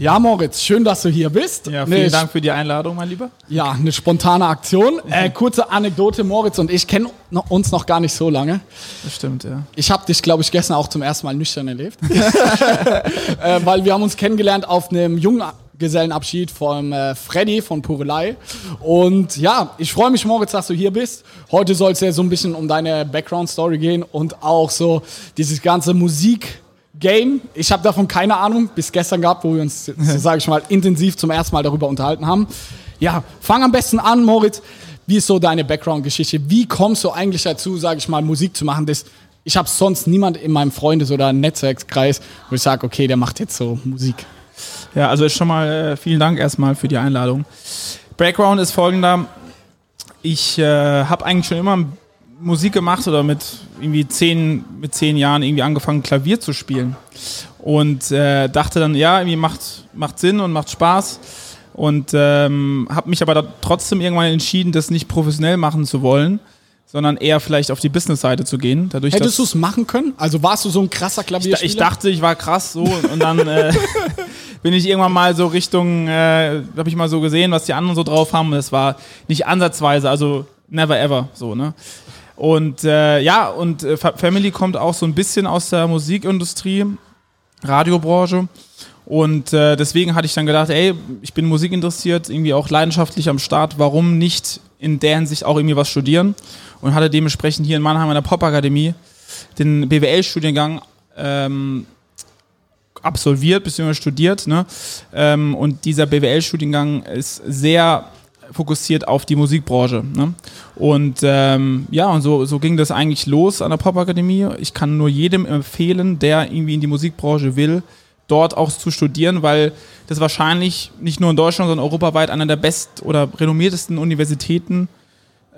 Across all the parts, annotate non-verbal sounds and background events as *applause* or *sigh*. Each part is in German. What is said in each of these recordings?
Ja, Moritz, schön, dass du hier bist. Ja, vielen Eine Dank für die Einladung, mein Lieber. Ja, eine spontane Aktion. *laughs* Äh, kurze Anekdote, Moritz und ich kennen uns noch gar nicht so lange. Das stimmt, ja. Ich habe dich, glaube ich, gestern auch zum ersten Mal nüchtern erlebt. *laughs* äh, weil wir haben uns kennengelernt auf einem Junggesellenabschied vom äh, Freddy von Purelei. Und ja, ich freue mich, Moritz, dass du hier bist. Heute soll es ja so ein bisschen um deine Background-Story gehen und auch so dieses ganze Musik- Game. Ich habe davon keine Ahnung, bis gestern gehabt, wo wir uns, *laughs* so sage ich mal, intensiv zum ersten Mal darüber unterhalten haben. Ja, fang am besten an, Moritz. Wie ist so deine Background-Geschichte? Wie kommst du eigentlich dazu, sage ich mal, Musik zu machen? Das, ich habe sonst niemand in meinem Freundes- oder Netzwerkskreis, wo ich sage, okay, der macht jetzt so Musik. Ja, also schon mal äh, vielen Dank erstmal für die Einladung. Background ist folgender. Ich äh, habe eigentlich schon immer Musik gemacht oder mit irgendwie zehn, mit zehn Jahren irgendwie angefangen, Klavier zu spielen. Und äh, dachte dann, ja, irgendwie macht, macht Sinn und macht Spaß. Und ähm, habe mich aber trotzdem irgendwann entschieden, das nicht professionell machen zu wollen, sondern eher vielleicht auf die Business-Seite zu gehen. Dadurch, Hättest du es machen können? Also warst du so ein krasser ich, Klavierspieler? ich dachte, ich war krass so und dann äh, *laughs* bin ich irgendwann mal so Richtung, äh, habe ich mal so gesehen, was die anderen so drauf haben und es war nicht ansatzweise, also never ever so, ne? Und äh, ja, und äh, Fa- Family kommt auch so ein bisschen aus der Musikindustrie, Radiobranche. Und äh, deswegen hatte ich dann gedacht, ey, ich bin musikinteressiert, irgendwie auch leidenschaftlich am Start, warum nicht in der Hinsicht auch irgendwie was studieren? Und hatte dementsprechend hier in Mannheim an der Popakademie den BWL-Studiengang ähm, absolviert bzw. studiert. Ne? Ähm, und dieser BWL-Studiengang ist sehr fokussiert auf die Musikbranche. Ne? Und ähm, ja, und so, so ging das eigentlich los an der Popakademie. Ich kann nur jedem empfehlen, der irgendwie in die Musikbranche will, dort auch zu studieren, weil das wahrscheinlich nicht nur in Deutschland, sondern europaweit einer der best- oder renommiertesten Universitäten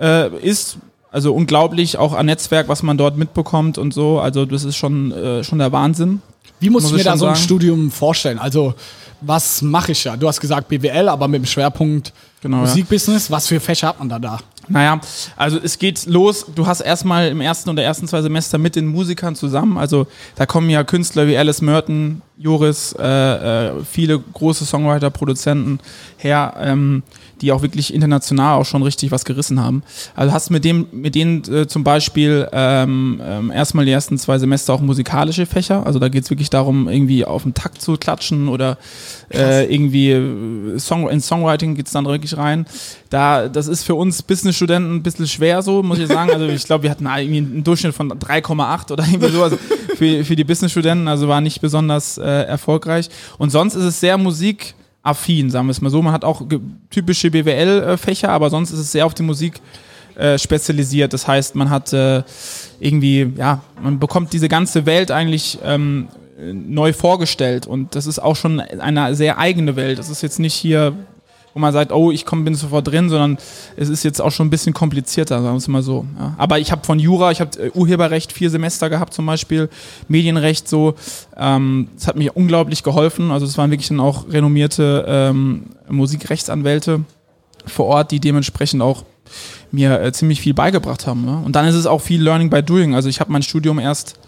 äh, ist. Also unglaublich, auch an Netzwerk, was man dort mitbekommt und so. Also das ist schon, äh, schon der Wahnsinn. Wie muss, muss ich mir da so ein. Studium vorstellen? Also, was mache ich ja? Du hast gesagt BWL, aber mit dem Schwerpunkt Genau, ja. Musikbusiness. Was für Fächer hat man da da? Naja, also es geht los, du hast erstmal im ersten oder ersten zwei Semester mit den Musikern zusammen, also da kommen ja Künstler wie Alice Merton, Joris, äh, äh, viele große Songwriter, Produzenten her, ähm, die auch wirklich international auch schon richtig was gerissen haben. Also hast mit dem, mit denen äh, zum Beispiel ähm, ähm, erstmal die ersten zwei Semester auch musikalische Fächer, also da geht's wirklich darum, irgendwie auf den Takt zu klatschen oder äh, irgendwie äh, Song, in Songwriting geht's dann wirklich rein. Da, das ist für uns Business-Studenten ein bisschen schwer so, muss ich sagen. Also ich glaube, wir hatten irgendwie einen Durchschnitt von 3,8 oder irgendwie so. Also für, für die Business-Studenten, also war nicht besonders äh, erfolgreich. Und sonst ist es sehr musikaffin, sagen wir es mal so. Man hat auch typische BWL-Fächer, aber sonst ist es sehr auf die Musik äh, spezialisiert. Das heißt, man hat äh, irgendwie, ja, man bekommt diese ganze Welt eigentlich ähm, neu vorgestellt und das ist auch schon eine sehr eigene Welt. Das ist jetzt nicht hier, wo man sagt, oh, ich komm, bin sofort drin, sondern es ist jetzt auch schon ein bisschen komplizierter, sagen wir es mal so. Ja. Aber ich habe von Jura, ich habe äh, Urheberrecht vier Semester gehabt zum Beispiel, Medienrecht so. Ähm, das hat mir unglaublich geholfen. Also es waren wirklich dann auch renommierte ähm, Musikrechtsanwälte vor Ort, die dementsprechend auch mir äh, ziemlich viel beigebracht haben. Ne? Und dann ist es auch viel Learning by Doing. Also ich habe mein Studium erst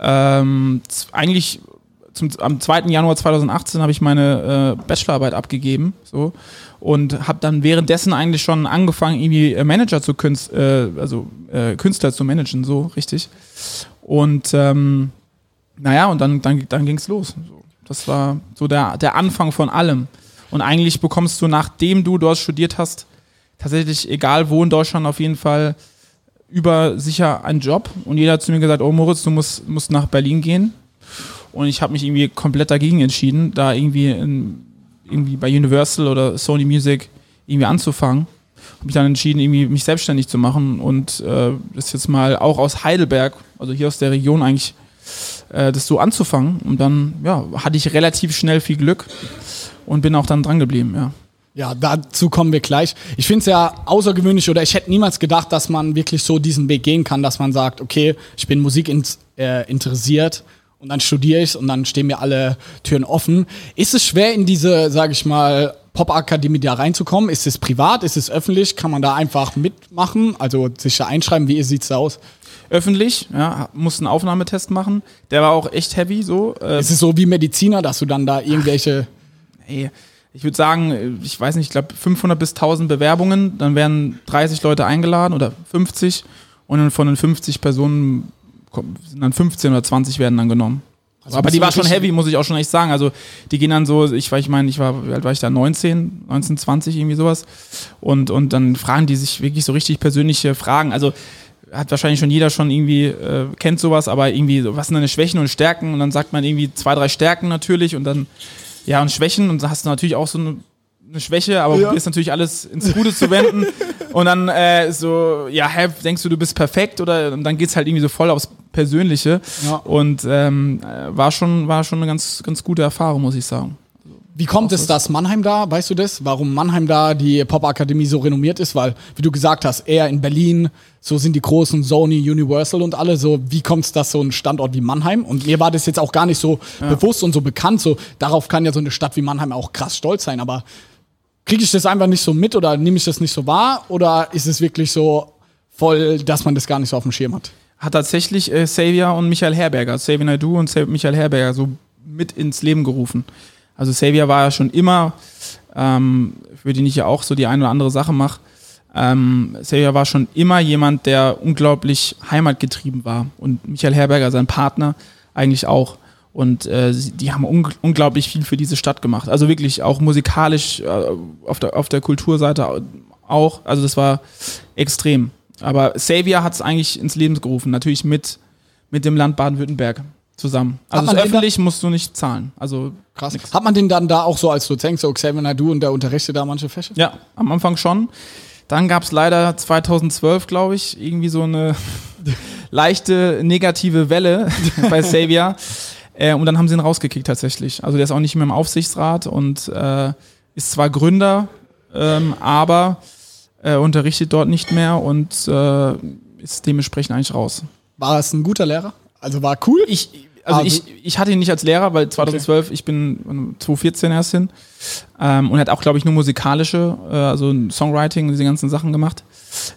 ähm, eigentlich zum, am 2. Januar 2018 habe ich meine äh, Bachelorarbeit abgegeben so und habe dann währenddessen eigentlich schon angefangen irgendwie äh, Manager zu Künst, äh, also äh, Künstler zu managen so richtig und ähm, naja und dann dann, dann ging es los das war so der der Anfang von allem und eigentlich bekommst du nachdem du dort studiert hast tatsächlich egal wo in Deutschland auf jeden Fall über sicher einen Job und jeder hat zu mir gesagt, oh Moritz, du musst, musst nach Berlin gehen. Und ich habe mich irgendwie komplett dagegen entschieden, da irgendwie, in, irgendwie bei Universal oder Sony Music irgendwie anzufangen. Habe mich dann entschieden, irgendwie mich selbstständig zu machen und äh, das jetzt mal auch aus Heidelberg, also hier aus der Region eigentlich, äh, das so anzufangen. Und dann ja, hatte ich relativ schnell viel Glück und bin auch dann dran geblieben, ja. Ja, dazu kommen wir gleich. Ich finde es ja außergewöhnlich oder ich hätte niemals gedacht, dass man wirklich so diesen Weg gehen kann, dass man sagt, okay, ich bin Musik in, äh, interessiert und dann studiere ich und dann stehen mir alle Türen offen. Ist es schwer in diese, sage ich mal, Pop-Akademie da reinzukommen? Ist es privat? Ist es öffentlich? Kann man da einfach mitmachen? Also sich da einschreiben? Wie sieht es aus? Öffentlich, ja, musste einen Aufnahmetest machen. Der war auch echt heavy so. Äh ist es so wie Mediziner, dass du dann da irgendwelche... Ey, ich würde sagen, ich weiß nicht, ich glaube 500 bis 1000 Bewerbungen, dann werden 30 Leute eingeladen oder 50 und dann von den 50 Personen sind dann 15 oder 20 werden dann genommen. Also aber die war schon heavy, muss ich auch schon echt sagen. Also die gehen dann so, ich, ich meine, ich war, wie alt war ich da? 19, 19, 20, irgendwie sowas. Und, und dann fragen die sich wirklich so richtig persönliche Fragen. Also hat wahrscheinlich schon jeder schon irgendwie, äh, kennt sowas, aber irgendwie, was sind deine Schwächen und Stärken? Und dann sagt man irgendwie zwei, drei Stärken natürlich und dann ja, und Schwächen und da hast du natürlich auch so eine, eine Schwäche, aber ja. probierst natürlich alles ins Gute zu wenden. *laughs* und dann äh, so, ja, hä, denkst du, du bist perfekt oder und dann geht's halt irgendwie so voll aufs Persönliche. Ja. Und ähm, war schon, war schon eine ganz, ganz gute Erfahrung, muss ich sagen. Wie kommt es, dass Mannheim da, weißt du das? Warum Mannheim da die Popakademie so renommiert ist? Weil, wie du gesagt hast, eher in Berlin, so sind die großen Sony, Universal und alle so. Wie kommt es, dass so ein Standort wie Mannheim? Und mir war das jetzt auch gar nicht so ja. bewusst und so bekannt. So, darauf kann ja so eine Stadt wie Mannheim auch krass stolz sein. Aber kriege ich das einfach nicht so mit oder nehme ich das nicht so wahr? Oder ist es wirklich so voll, dass man das gar nicht so auf dem Schirm hat? Hat tatsächlich äh, Xavier und Michael Herberger, Xavier Naidoo und Michael Herberger so mit ins Leben gerufen. Also Xavier war ja schon immer, ähm, für den ich ja auch so die eine oder andere Sache mache, ähm, Xavier war schon immer jemand, der unglaublich heimatgetrieben war. Und Michael Herberger, sein Partner, eigentlich auch. Und äh, die haben un unglaublich viel für diese Stadt gemacht. Also wirklich auch musikalisch, äh, auf, der, auf der Kulturseite auch. Also das war extrem. Aber Xavier hat es eigentlich ins Leben gerufen, natürlich mit, mit dem Land Baden-Württemberg zusammen. Also öffentlich musst du nicht zahlen. Also krass. Nix. Hat man den dann da auch so als Dozent, so Xavier Nadu und der unterrichtet da manche Fächer? Ja, am Anfang schon. Dann gab es leider 2012, glaube ich, irgendwie so eine *laughs* leichte negative Welle *laughs* bei Xavier. Äh, und dann haben sie ihn rausgekickt tatsächlich. Also der ist auch nicht mehr im Aufsichtsrat und äh, ist zwar Gründer, ähm, aber äh, unterrichtet dort nicht mehr und äh, ist dementsprechend eigentlich raus. War es ein guter Lehrer? Also war cool? Ich, also ah, ich, ich hatte ihn nicht als Lehrer, weil 2012, okay. ich bin 2014 erst hin ähm, und hat auch, glaube ich, nur musikalische, äh, also Songwriting, diese ganzen Sachen gemacht.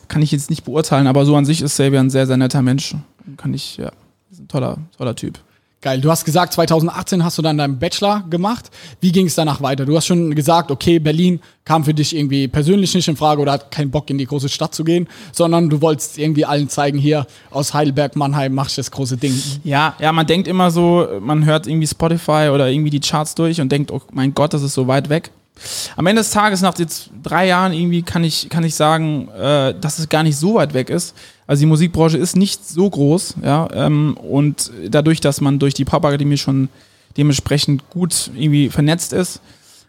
Kann ich jetzt nicht beurteilen, aber so an sich ist Xavier ein sehr, sehr netter Mensch. Kann ich, ja, ist ein toller, toller Typ. Geil. Du hast gesagt, 2018 hast du dann deinen Bachelor gemacht. Wie ging es danach weiter? Du hast schon gesagt, okay, Berlin kam für dich irgendwie persönlich nicht in Frage oder hat keinen Bock in die große Stadt zu gehen, sondern du wolltest irgendwie allen zeigen, hier aus Heidelberg, Mannheim machst du das große Ding. Ja, ja, man denkt immer so, man hört irgendwie Spotify oder irgendwie die Charts durch und denkt, oh mein Gott, das ist so weit weg. Am Ende des Tages, nach jetzt drei Jahren irgendwie, kann ich, kann ich sagen, äh, dass es gar nicht so weit weg ist. Also die Musikbranche ist nicht so groß, ja, ähm, und dadurch, dass man durch die Pop-Akademie schon dementsprechend gut irgendwie vernetzt ist,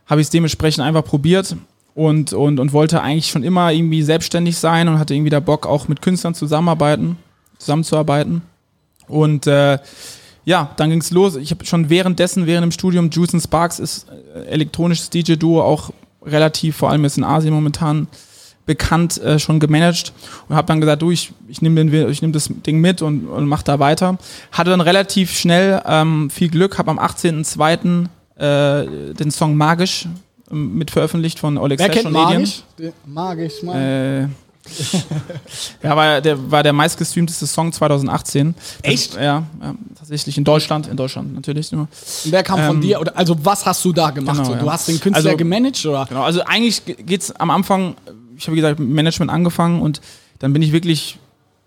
habe ich es dementsprechend einfach probiert und, und, und wollte eigentlich schon immer irgendwie selbstständig sein und hatte irgendwie da Bock, auch mit Künstlern zusammenarbeiten, zusammenzuarbeiten. Und äh, ja, dann ging es los. Ich habe schon währenddessen, während dem Studium, Juice and Sparks ist äh, elektronisches DJ-Duo auch relativ, vor allem jetzt in Asien momentan, bekannt äh, schon gemanagt und habe dann gesagt, du, ich, ich nehme nehm das Ding mit und, und mach da weiter. Hatte dann relativ schnell ähm, viel Glück, habe am 18.02. Äh, den Song Magisch ähm, mit veröffentlicht von Oleg Wer kennt Magisch? Magisch, Mann. Ja, war der, war der meistgestreamteste Song 2018. Echt? Das, ja, ja, tatsächlich in Deutschland, in Deutschland natürlich nur. Wer kam ähm, von dir? Oder, also was hast du da gemacht? Genau, so? Du ja. hast den Künstler also, gemanagt oder? Genau, also eigentlich geht es am Anfang, ich habe gesagt Management angefangen und dann bin ich wirklich,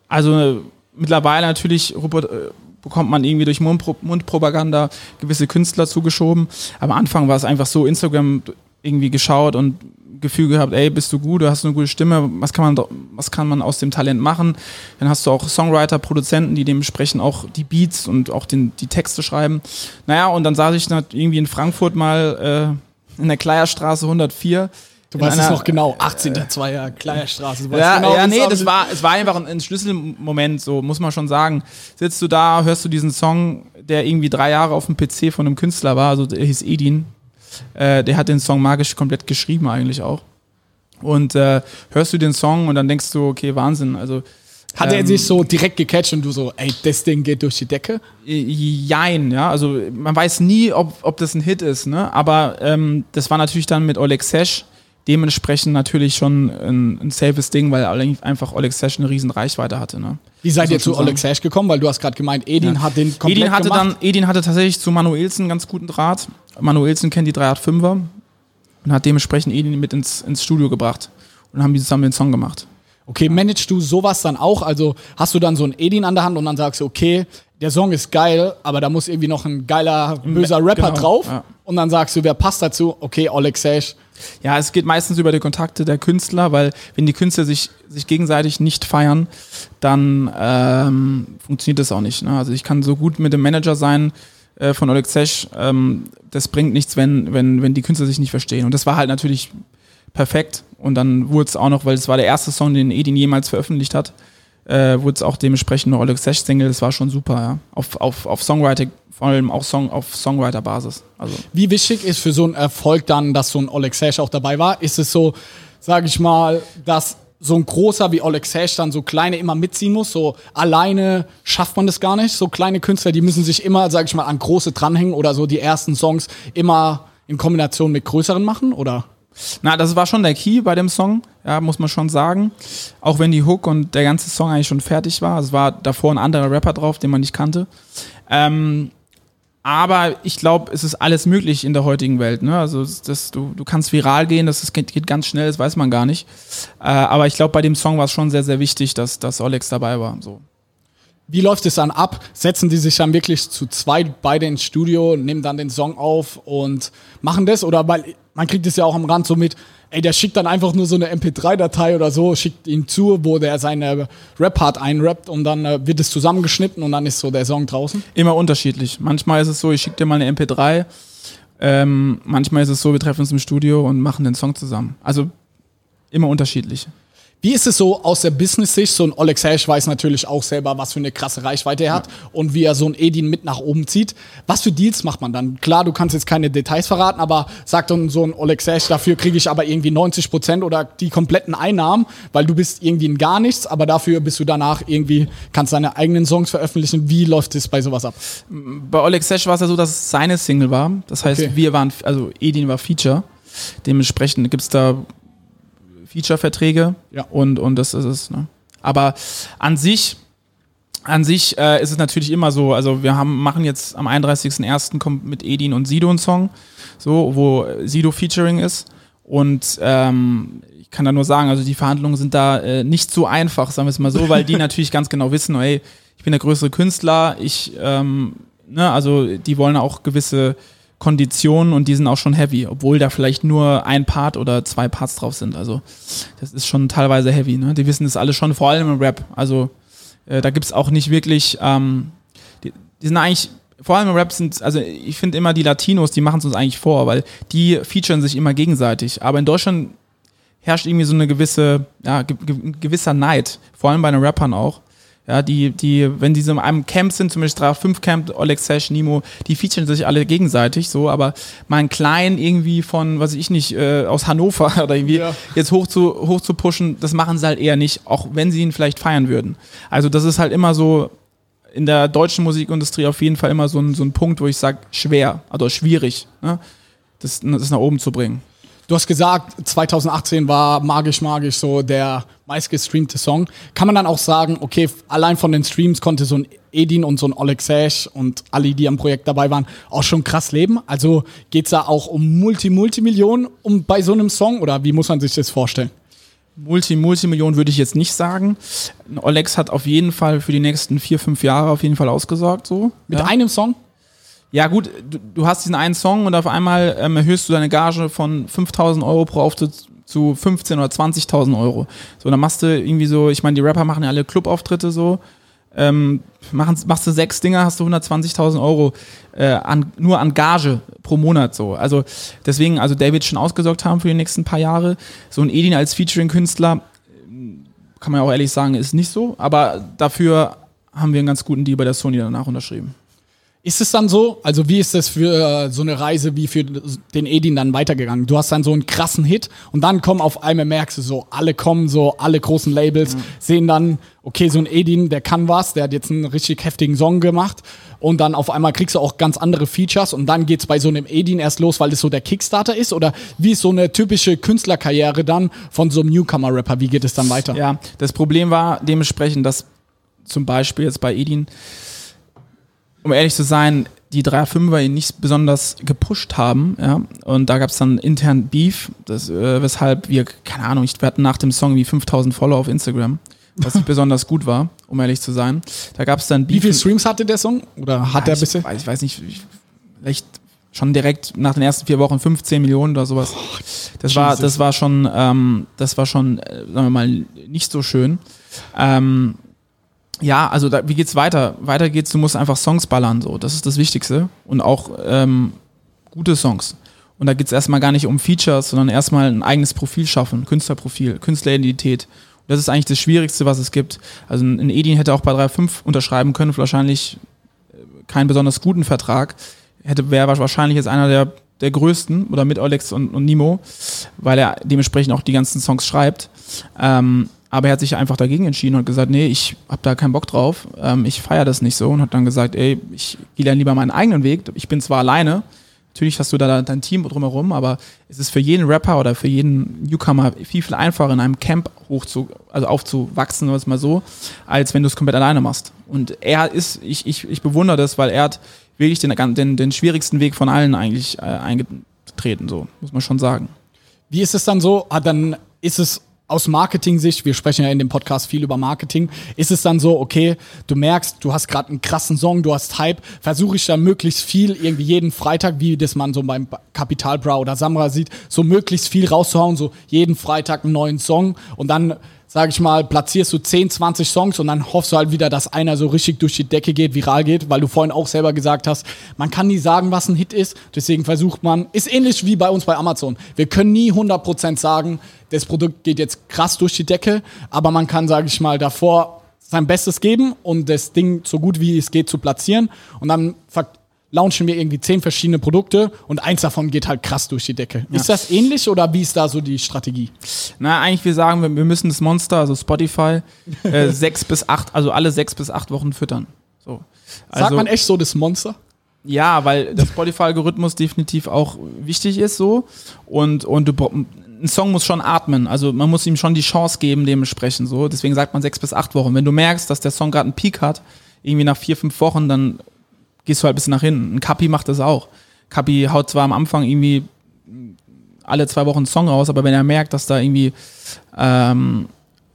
also mittlerweile natürlich Rupert, äh, bekommt man irgendwie durch Mundpro Mundpropaganda gewisse Künstler zugeschoben. Aber am Anfang war es einfach so, Instagram irgendwie geschaut und Gefühl gehabt, ey, bist du gut, du hast eine gute Stimme, was kann man, was kann man aus dem Talent machen? Dann hast du auch Songwriter, Produzenten, die dementsprechend auch die Beats und auch den, die Texte schreiben. Naja, und dann saß ich irgendwie in Frankfurt mal äh, in der Kleierstraße 104 Du weißt es noch genau, 18.2. Kleierstraße. Du Ja, genau, ja nee, das war, es war einfach ein, ein Schlüsselmoment, so muss man schon sagen. Sitzt du da, hörst du diesen Song, der irgendwie drei Jahre auf dem PC von einem Künstler war, also der hieß Edin. Äh, der hat den Song magisch komplett geschrieben eigentlich auch. Und äh, hörst du den Song und dann denkst du, okay, Wahnsinn. Also Hat er ähm, sich so direkt gecatcht und du so, ey, das Ding geht durch die Decke? Jein, ja. Also man weiß nie, ob, ob das ein Hit ist, ne? Aber ähm, das war natürlich dann mit Oleg Sesh dementsprechend natürlich schon ein, ein safes Ding, weil einfach Oleg Sesh eine riesen Reichweite hatte, ne? Wie seid ihr zu Oleg Sash gekommen? Weil du hast gerade gemeint, Edin hat den komplett Edin hatte gemacht. dann, Edin hatte tatsächlich zu Manuelsen einen ganz guten Draht. Manuelsen kennt die 385er und hat dementsprechend Edin mit ins, ins Studio gebracht und haben die zusammen den Song gemacht. Okay, managst du sowas dann auch? Also hast du dann so einen Edin an der Hand und dann sagst du, okay, der Song ist geil, aber da muss irgendwie noch ein geiler, böser Rapper genau, drauf. ja. Und dann sagst du, wer passt dazu? Okay, Oleg Sash. Ja, es geht meistens über die Kontakte der Künstler, weil wenn die Künstler sich, sich gegenseitig nicht feiern, dann ähm, funktioniert das auch nicht. Ne? Also ich kann so gut mit dem Manager sein äh, von Oleg Sesh, ähm, das bringt nichts, wenn, wenn, wenn die Künstler sich nicht verstehen. Und das war halt natürlich perfekt. Und dann wurde es auch noch, weil es war der erste Song, den Edin jemals veröffentlicht hat, äh, wurde es auch dementsprechend eine Oleg Sesh Single. Das war schon super, ja. Auf, auf, auf Songwriting, vor allem auch Song, auf Songwriter-Basis. Also Wie wichtig ist für so einen Erfolg dann, dass so ein Oleg Sash auch dabei war? Ist es so, sage ich mal, dass so ein großer wie Oleg Sash dann so kleine immer mitziehen muss? So alleine schafft man das gar nicht. So kleine Künstler, die müssen sich immer, sage ich mal, an große dranhängen oder so die ersten Songs immer in Kombination mit größeren machen? Oder? Na, das war schon der Key bei dem Song, ja, muss man schon sagen. Auch wenn die Hook und der ganze Song eigentlich schon fertig war. Es war davor ein anderer Rapper drauf, den man nicht kannte. Ähm, aber ich glaube, es ist alles möglich in der heutigen Welt. Ne? Also das, du, du kannst viral gehen, das, das geht, geht ganz schnell, das weiß man gar nicht. Äh, aber ich glaube, bei dem Song war es schon sehr, sehr wichtig, dass, dass Olex dabei war. So. Wie läuft es dann ab? Setzen die sich dann wirklich zu zweit beide ins Studio, nehmen dann den Song auf und machen das? Oder weil man kriegt es ja auch am Rand so mit, ey, der schickt dann einfach nur so eine MP3-Datei oder so, schickt ihn zu, wo der seine Rap-Part einrappt und dann äh, wird es zusammengeschnitten und dann ist so der Song draußen. Immer unterschiedlich. Manchmal ist es so, ich schicke dir mal eine MP3. Ähm, manchmal ist es so, wir treffen uns im Studio und machen den Song zusammen. Also immer unterschiedlich. Wie ist es so aus der Business-Sicht? So ein Oleg Sash weiß natürlich auch selber, was für eine krasse Reichweite er hat und wie er so ein Edin mit nach oben zieht. Was für Deals macht man dann? Klar, du kannst jetzt keine Details verraten, aber sagt dann so ein Oleg Sash, dafür kriege ich aber irgendwie 90 Prozent oder die kompletten Einnahmen, weil du bist irgendwie in gar nichts, aber dafür bist du danach irgendwie, kannst deine eigenen Songs veröffentlichen. Wie läuft es bei sowas ab? Bei Oleg Sesh war es ja so, dass es seine Single war. Das heißt, Okay. wir waren, also Edin war Feature. Dementsprechend gibt es da Feature-Verträge Ja. und, und das ist es. Ne? Aber an sich, an sich äh, ist es natürlich immer so, also wir haben, machen jetzt am 31.01. kommt mit Edin und Sido ein Song, so, wo Sido Featuring ist. Und ähm, ich kann da nur sagen, also die Verhandlungen sind da äh, nicht so einfach, sagen wir es mal so, weil die *laughs* natürlich ganz genau wissen, ey, ich bin der größere Künstler, ich, ähm, ne, also die wollen auch gewisse Konditionen und die sind auch schon heavy, obwohl da vielleicht nur ein Part oder zwei Parts drauf sind. Also das ist schon teilweise heavy, ne? Die wissen das alle schon, vor allem im Rap. Also äh, da gibt's auch nicht wirklich, ähm, die, die sind eigentlich, vor allem im Rap sind, also ich finde immer die Latinos, die machen es uns eigentlich vor, weil die featuren sich immer gegenseitig. Aber in Deutschland herrscht irgendwie so eine gewisse, ja, ge gewisser Neid, vor allem bei den Rappern auch. Ja, die, die, wenn die so in einem Camp sind, zum Beispiel 5 Camp, Oleg Sesh, Nimo, die featuren sich alle gegenseitig so, aber mal einen kleinen irgendwie von, was weiß ich nicht, äh, aus Hannover *laughs* oder irgendwie Ja. jetzt hoch zu, hoch zu pushen, das machen sie halt eher nicht, auch wenn sie ihn vielleicht feiern würden. Also das ist halt immer so in der deutschen Musikindustrie auf jeden Fall immer so ein, so ein Punkt, wo ich sage, schwer, also schwierig, ne? das, das nach oben zu bringen. Du hast gesagt, 2018 war magisch, magisch so der meistgestreamte Song. Kann man dann auch sagen, okay, allein von den Streams konnte so ein Edin und so ein Oleg Sash und alle, die am Projekt dabei waren, auch schon krass leben? Also geht's da auch um Multi, Multimillionen um bei so einem Song oder wie muss man sich das vorstellen? Multi, Multimillionen würde ich jetzt nicht sagen. Olex hat auf jeden Fall für die nächsten vier, fünf Jahre auf jeden Fall ausgesorgt, so. Mit ja. einem Song? Ja, gut, du, du hast diesen einen Song und auf einmal ähm, erhöhst du deine Gage von 5000 Euro pro Auftritt zu 15 oder 20.000 Euro. So, dann machst du irgendwie so, ich meine, die Rapper machen ja alle Clubauftritte so. ähm, machen, machst du sechs Dinger, hast du 120.000 Euro äh, an, nur an Gage pro Monat so. Also deswegen, also David schon ausgesorgt haben für die nächsten paar Jahre. So ein Edin als Featuring-Künstler, kann man ja auch ehrlich sagen, ist nicht so. Aber dafür haben wir einen ganz guten Deal bei der Sony danach unterschrieben. Ist es dann so? Also wie ist das für äh, so eine Reise wie für den Edin dann weitergegangen? Du hast dann so einen krassen Hit und dann kommen auf einmal merkst du so, alle kommen so, alle großen Labels mhm. sehen dann, okay, so ein Edin, der kann was, der hat jetzt einen richtig heftigen Song gemacht und dann auf einmal kriegst du auch ganz andere Features und dann geht's bei so einem Edin erst los, weil das so der Kickstarter ist oder wie ist so eine typische Künstlerkarriere dann von so einem Newcomer-Rapper? Wie geht es dann weiter? Ja, das Problem war dementsprechend, dass zum Beispiel jetzt bei Edin um ehrlich zu sein, die 3-5er ihn nicht besonders gepusht haben, ja, und da gab es dann intern Beef, das, äh, weshalb wir, keine Ahnung, wir hatten nach dem Song wie 5000 Follower auf Instagram, was nicht *laughs* besonders gut war, um ehrlich zu sein. Da gab es dann Beef. Wie viele Streams hatte der Song? Oder hat ja, der bisher? Ich weiß, ich weiß nicht, vielleicht schon direkt nach den ersten vier Wochen 15 Millionen oder sowas. Oh, das war, das war schon, ähm, das war schon, äh, sagen wir mal, nicht so schön. Ähm, ja, also da, wie geht's weiter? Weiter geht's, du musst einfach Songs ballern, so. Das ist das Wichtigste. Und auch ähm, gute Songs. Und da geht's erstmal gar nicht um Features, sondern erstmal ein eigenes Profil schaffen, Künstlerprofil, Künstleridentität. Und das ist eigentlich das Schwierigste, was es gibt. Also ein Edin hätte auch bei 3.5 unterschreiben können, wahrscheinlich äh, keinen besonders guten Vertrag. Hätte, wäre wahrscheinlich jetzt einer der, der größten oder mit Alex und, und Nimo, weil er dementsprechend auch die ganzen Songs schreibt. Ähm, aber er hat sich einfach dagegen entschieden und gesagt, nee, ich habe da keinen Bock drauf, ähm, ich feiere das nicht so und hat dann gesagt, ey, ich gehe dann lieber meinen eigenen Weg. Ich bin zwar alleine, natürlich hast du da dein Team drumherum, aber es ist für jeden Rapper oder für jeden Newcomer viel, viel einfacher, in einem Camp hoch zu, also aufzuwachsen, was mal so, als wenn du es komplett alleine machst. Und er ist, ich, ich, ich bewundere das, weil er hat wirklich den, den, den schwierigsten Weg von allen eigentlich äh, eingetreten, so, muss man schon sagen. Wie ist es dann so? Ah, dann ist es aus Marketing-Sicht, wir sprechen ja in dem Podcast viel über Marketing, ist es dann so, okay, du merkst, du hast gerade einen krassen Song, du hast Hype, versuche ich dann möglichst viel, irgendwie jeden Freitag, wie das man so beim Capital Bra oder Samra sieht, so möglichst viel rauszuhauen, so jeden Freitag einen neuen Song und dann sag ich mal, platzierst du 10, 20 Songs und dann hoffst du halt wieder, dass einer so richtig durch die Decke geht, viral geht, weil du vorhin auch selber gesagt hast, man kann nie sagen, was ein Hit ist. Deswegen versucht man, ist ähnlich wie bei uns bei Amazon. Wir können nie 100% sagen, das Produkt geht jetzt krass durch die Decke, aber man kann, sage ich mal, davor sein Bestes geben und das Ding so gut wie es geht zu platzieren und dann launchen wir irgendwie zehn verschiedene Produkte und eins davon geht halt krass durch die Decke. Ja. Ist das ähnlich oder wie ist da so die Strategie? Na, eigentlich wir sagen, wir müssen das Monster, also Spotify, *laughs* äh, sechs bis acht, also alle sechs bis acht Wochen füttern. So. Also, Sagt man echt so das Monster? Ja, weil der Spotify-Algorithmus definitiv auch wichtig ist so und, und du, ein Song muss schon atmen, also man muss ihm schon die Chance geben dementsprechend so. Deswegen sagt man sechs bis acht Wochen. Wenn du merkst, dass der Song gerade einen Peak hat, irgendwie nach vier, fünf Wochen, dann gehst du halt ein bisschen nach hinten. Ein Kapi macht das auch. Kapi haut zwar am Anfang irgendwie alle zwei Wochen einen Song raus, aber wenn er merkt, dass da irgendwie, ähm,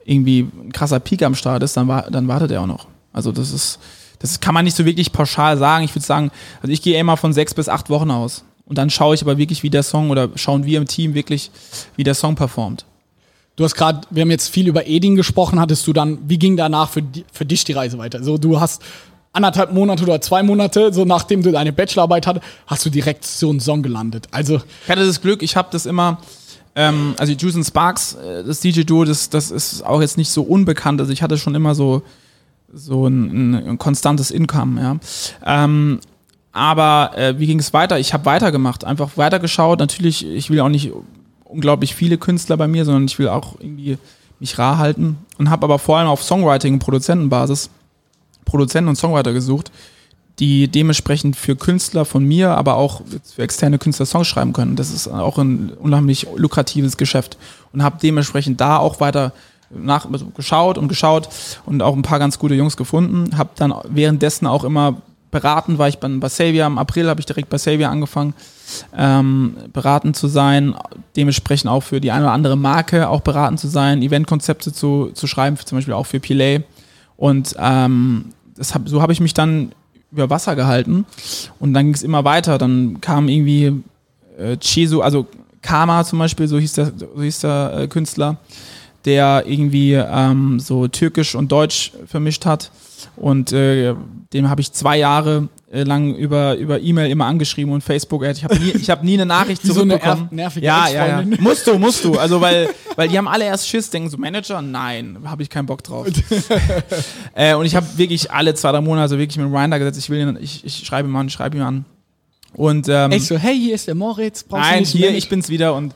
irgendwie ein krasser Peak am Start ist, dann, dann wartet er auch noch. Also das ist, das kann man nicht so wirklich pauschal sagen. Ich würde sagen, also ich gehe immer von sechs bis acht Wochen aus. Und dann schaue ich aber wirklich, wie der Song oder schauen wir im Team wirklich, wie der Song performt. Du hast gerade, wir haben jetzt viel über Eding gesprochen, hattest du dann, wie ging danach für, für dich die Reise weiter? Also du hast anderthalb Monate oder zwei Monate, so nachdem du deine Bachelorarbeit hattest, hast du direkt so einen Song gelandet. Also ich hatte das Glück, ich habe das immer, ähm, also Juice and Sparks, äh, das DJ-Duo, das, das ist auch jetzt nicht so unbekannt. Also ich hatte schon immer so, so ein, ein konstantes Income, ja. Ähm, aber äh, wie ging es weiter? Ich habe weitergemacht, einfach weitergeschaut. Natürlich, ich will auch nicht unglaublich viele Künstler bei mir, sondern ich will auch irgendwie mich rar halten und habe aber vor allem auf Songwriting und Produzentenbasis Produzenten und Songwriter gesucht, die dementsprechend für Künstler von mir, aber auch für externe Künstler Songs schreiben können. Das ist auch ein unheimlich lukratives Geschäft und habe dementsprechend da auch weiter nach also geschaut und geschaut und auch ein paar ganz gute Jungs gefunden. Habe dann währenddessen auch immer beraten, war ich bei, Savior. Im April habe ich direkt bei Savior angefangen, ähm, beraten zu sein, dementsprechend auch für die eine oder andere Marke auch beraten zu sein, Eventkonzepte zu, zu schreiben, zum Beispiel auch für Pilay. Und ähm, das hab, so habe ich mich dann über Wasser gehalten und dann ging es immer weiter. Dann kam irgendwie äh, Cheso, also Karma zum Beispiel, so hieß der, so hieß der äh, Künstler. der irgendwie ähm, so türkisch und deutsch vermischt hat. Und äh, dem habe ich zwei Jahre lang über über E-Mail immer angeschrieben und Facebook. Ich habe nie, ich hab nie eine Nachricht *laughs* Wie so eine zurückbekommen. ja, ja, ja. Musst du, musst du. Also weil *laughs* weil die haben alle erst Schiss, denken so Manager, nein, habe ich keinen Bock drauf. *laughs* äh, und ich habe wirklich alle zwei drei Monate wirklich mit dem Rinder gesetzt. Ich will, ihn, ich, ich schreibe ihn an, schreibe ihn an. Und ähm, Echt so, hey, hier ist der Moritz. Brauchst du Nein, nicht hier, mehr ich bin's wieder und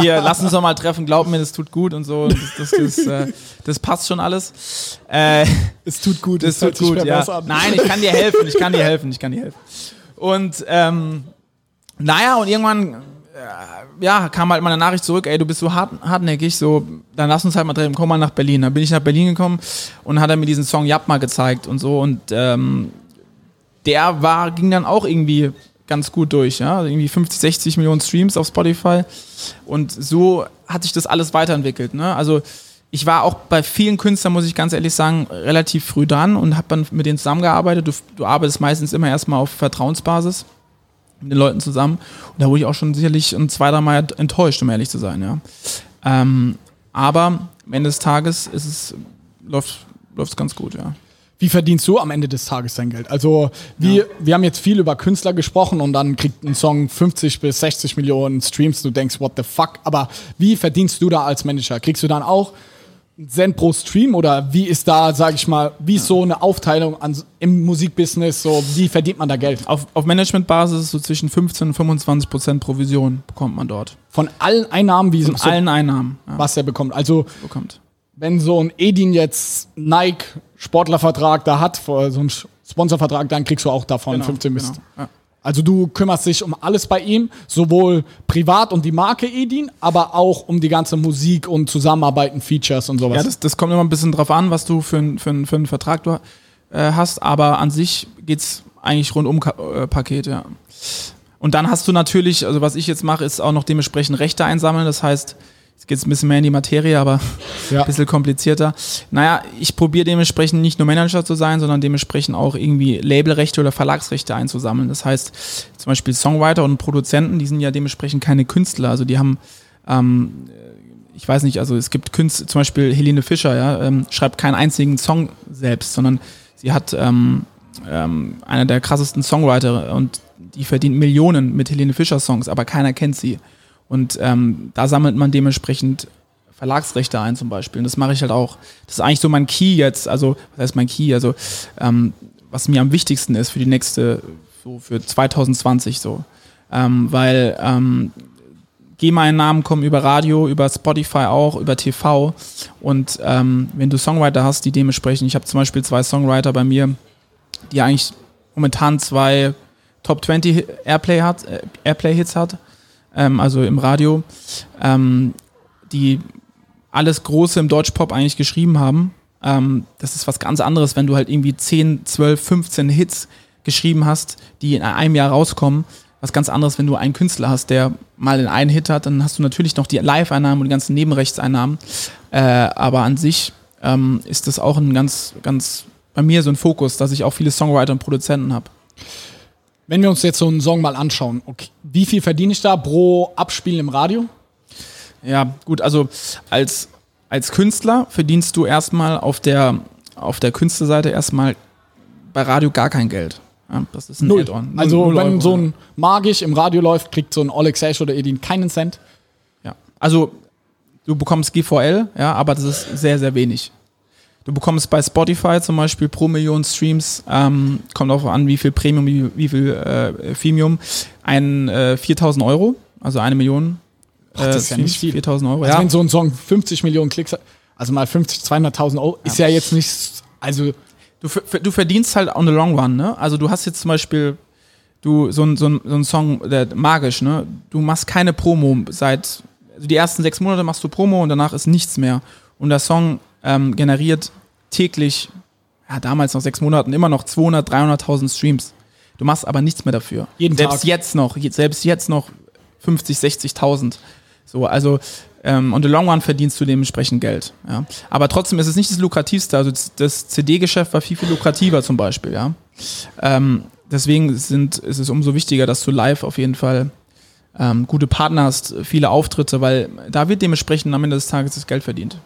hier, lass uns doch mal treffen, glaub mir, das tut gut und so. Das, das, das, äh, das passt schon alles. Äh, Es tut gut. es tut gut, ja. Nein, ich kann dir helfen, ich kann dir helfen, ich kann dir helfen. Und ähm, naja, und irgendwann äh, ja, kam halt mal eine Nachricht zurück, ey, du bist so hart, hartnäckig, so, dann lass uns halt mal treffen, komm mal nach Berlin. Dann bin ich nach Berlin gekommen und hat er mir diesen Song Jap mal gezeigt und so und ähm, der war, ging dann auch irgendwie ganz gut durch, ja, Also irgendwie 50, 60 Millionen Streams auf Spotify und so hat sich das alles weiterentwickelt, ne, also ich war auch bei vielen Künstlern, muss ich ganz ehrlich sagen, relativ früh dran und habe dann mit denen zusammengearbeitet. Du, du arbeitest meistens immer erstmal auf Vertrauensbasis mit den Leuten zusammen. Und da wurde ich auch schon sicherlich ein zwei, drei Mal enttäuscht, um ehrlich zu sein, ja. Ähm, aber am Ende des Tages ist es, läuft es ganz gut, ja. Wie verdienst du am Ende des Tages dein Geld? Also, wie, wir haben jetzt viel über Künstler gesprochen und dann kriegt ein Song 50 bis 60 Millionen Streams. Du denkst, what the fuck? Aber wie verdienst du da als Manager? Kriegst du dann auch einen Cent pro Stream oder wie ist da, sag ich mal, wie ist so eine Aufteilung an, im Musikbusiness? So, wie verdient man da Geld? Auf, auf Managementbasis so zwischen 15 und 25 Prozent Provision bekommt man dort. Von allen Einnahmen, wie Von so, allen Einnahmen ja, was er bekommt. Also, bekommt. wenn so ein Edin jetzt Nike Sportlervertrag da hat, so einen Sponsorvertrag, dann kriegst du auch davon 15 bis. genau, ja. Also du kümmerst dich um alles bei ihm, sowohl privat um die Marke Edin, aber auch um die ganze Musik und Zusammenarbeiten, Features und sowas. Ja, das, das kommt immer ein bisschen drauf an, was du für, ein- für, ein- für einen Vertrag du äh, hast, aber an sich geht's eigentlich rundum äh, Paket, ja. Und dann hast du natürlich, also was ich jetzt mache, ist auch noch dementsprechend Rechte einsammeln. Das heißt, jetzt geht's ein bisschen mehr in die Materie, aber *laughs* Ja. ein bisschen komplizierter. Naja, ich probiere dementsprechend nicht nur Manager zu sein, sondern dementsprechend auch irgendwie Labelrechte oder Verlagsrechte einzusammeln. Das heißt, zum Beispiel Songwriter und Produzenten, die sind ja dementsprechend keine Künstler. Also die haben ähm, ich weiß nicht, also es gibt Künstler, zum Beispiel Helene Fischer, ja, ähm, schreibt keinen einzigen Song selbst, sondern sie hat ähm, ähm, einer der krassesten Songwriter und die verdient Millionen mit Helene Fischer Songs, aber keiner kennt sie. Und ähm, da sammelt man dementsprechend Verlagsrechte ein zum Beispiel. Und das mache ich halt auch. Das ist eigentlich so mein Key jetzt, also was heißt mein Key? Also ähm, was mir am wichtigsten ist für die nächste, so für 2020 so. Ähm, weil ähm, GEMA-Einnahmen kommen über Radio, über Spotify auch, über TV. Und ähm, wenn du Songwriter hast, die dementsprechend, ich habe zum Beispiel zwei Songwriter bei mir, die eigentlich momentan zwei Top 20 Airplay hat, äh, Airplay-Hits hat, ähm, also im Radio, ähm, die alles Große im Deutschpop eigentlich geschrieben haben. Ähm, das ist was ganz anderes, wenn du halt irgendwie 10, 12, 15 Hits geschrieben hast, die in einem Jahr rauskommen. Was ganz anderes, wenn du einen Künstler hast, der mal in einen Hit hat, dann hast du natürlich noch die Live-Einnahmen und die ganzen Nebenrechtseinnahmen. Äh, aber an sich ähm, ist das auch ein ganz, ganz bei mir so ein Fokus, dass ich auch viele Songwriter und Produzenten habe. Wenn wir uns jetzt so einen Song mal anschauen, okay, wie viel verdiene ich da pro Abspielen im Radio? Ja, gut, also als, als Künstler verdienst du erstmal auf der, auf der Künstlerseite erstmal bei Radio gar kein Geld. Ja, das ist ein Null. Add-on. Also null wenn Euro, so ein Magisch im Radio läuft, kriegt so ein Oleg Sesh oder Edin keinen Cent. Ja. Also du bekommst GVL, ja, aber das ist sehr, sehr wenig. Du bekommst bei Spotify zum Beispiel pro Million Streams, ähm, kommt auch an, wie viel Premium, wie, wie viel äh, Freemium, ein äh, 4000 Euro, also eine Million. Ach, das ist ja nicht viel. 4000 Euro, Also ja. wenn so ein Song 50 Millionen Klicks hat, also mal 50, 200.000 Euro, ist ja jetzt nicht, also Du, du verdienst halt on the long run, ne? Also du hast jetzt zum Beispiel, du, so ein, so ein, so ein Song, der magisch, ne? Du machst keine Promo seit, also die ersten sechs Monate machst du Promo und danach ist nichts mehr. Und der Song ähm, generiert täglich, ja, damals noch sechs Monaten, immer noch 200, 300.000 Streams. Du machst aber nichts mehr dafür. Jeden selbst Tag. jetzt noch, selbst jetzt noch 50, 60.000. So, also ähm, on the long run verdienst du dementsprechend Geld. Ja. Aber trotzdem ist es nicht das lukrativste. Also das- das CD-Geschäft war viel, viel lukrativer zum Beispiel. Ja. Ähm, deswegen sind, ist es umso wichtiger, dass du live auf jeden Fall ähm, gute Partner hast, viele Auftritte, weil da wird dementsprechend am Ende des Tages das Geld verdient.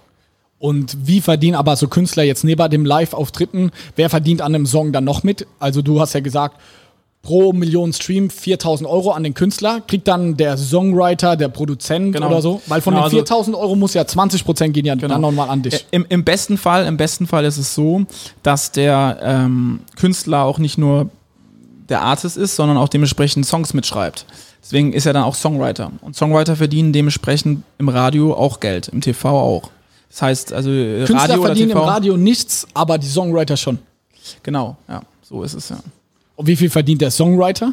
Und wie verdienen aber so Künstler jetzt neben dem Live-Auftritten, wer verdient an einem Song dann noch mit? Also du hast ja gesagt, pro Million Stream 4000 Euro an den Künstler, kriegt dann der Songwriter, der Produzent Genau. oder so? Weil von Genau, den also- 4000 Euro muss ja 20% gehen ja dann nochmal an dich. Äh, Im, Im besten Fall, im besten Fall ist es so, dass der ähm, Künstler auch nicht nur der Artist ist, sondern auch dementsprechend Songs mitschreibt. Deswegen ist er dann auch Songwriter. Und Songwriter verdienen dementsprechend im Radio auch Geld, im TV auch. Das heißt, also äh, Künstler Radio verdienen im Radio nichts, aber die Songwriter schon. Genau, ja, so ist es ja. Und wie viel verdient der Songwriter?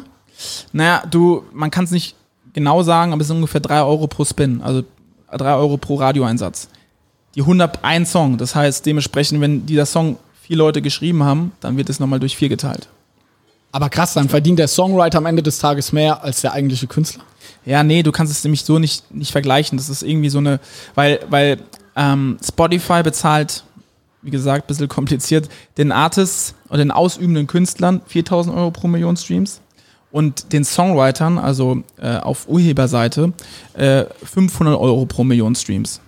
Naja, du, man kann es nicht genau sagen, aber es sind ungefähr 3 Euro pro Spin, also 3 Euro pro Radioeinsatz. Die 101 Song, das heißt dementsprechend, wenn dieser Song vier Leute geschrieben haben, dann wird es nochmal durch vier geteilt. Aber krass, dann verdient der Songwriter am Ende des Tages mehr als der eigentliche Künstler. Ja, nee, du kannst es nämlich so nicht, nicht vergleichen. Das ist irgendwie so eine, weil, weil ähm, Spotify bezahlt, wie gesagt, ein bisschen kompliziert, den Artists oder den ausübenden Künstlern 4000 Euro pro Million Streams und den Songwritern, also äh, auf Urheberseite, äh, 500 Euro pro Million Streams.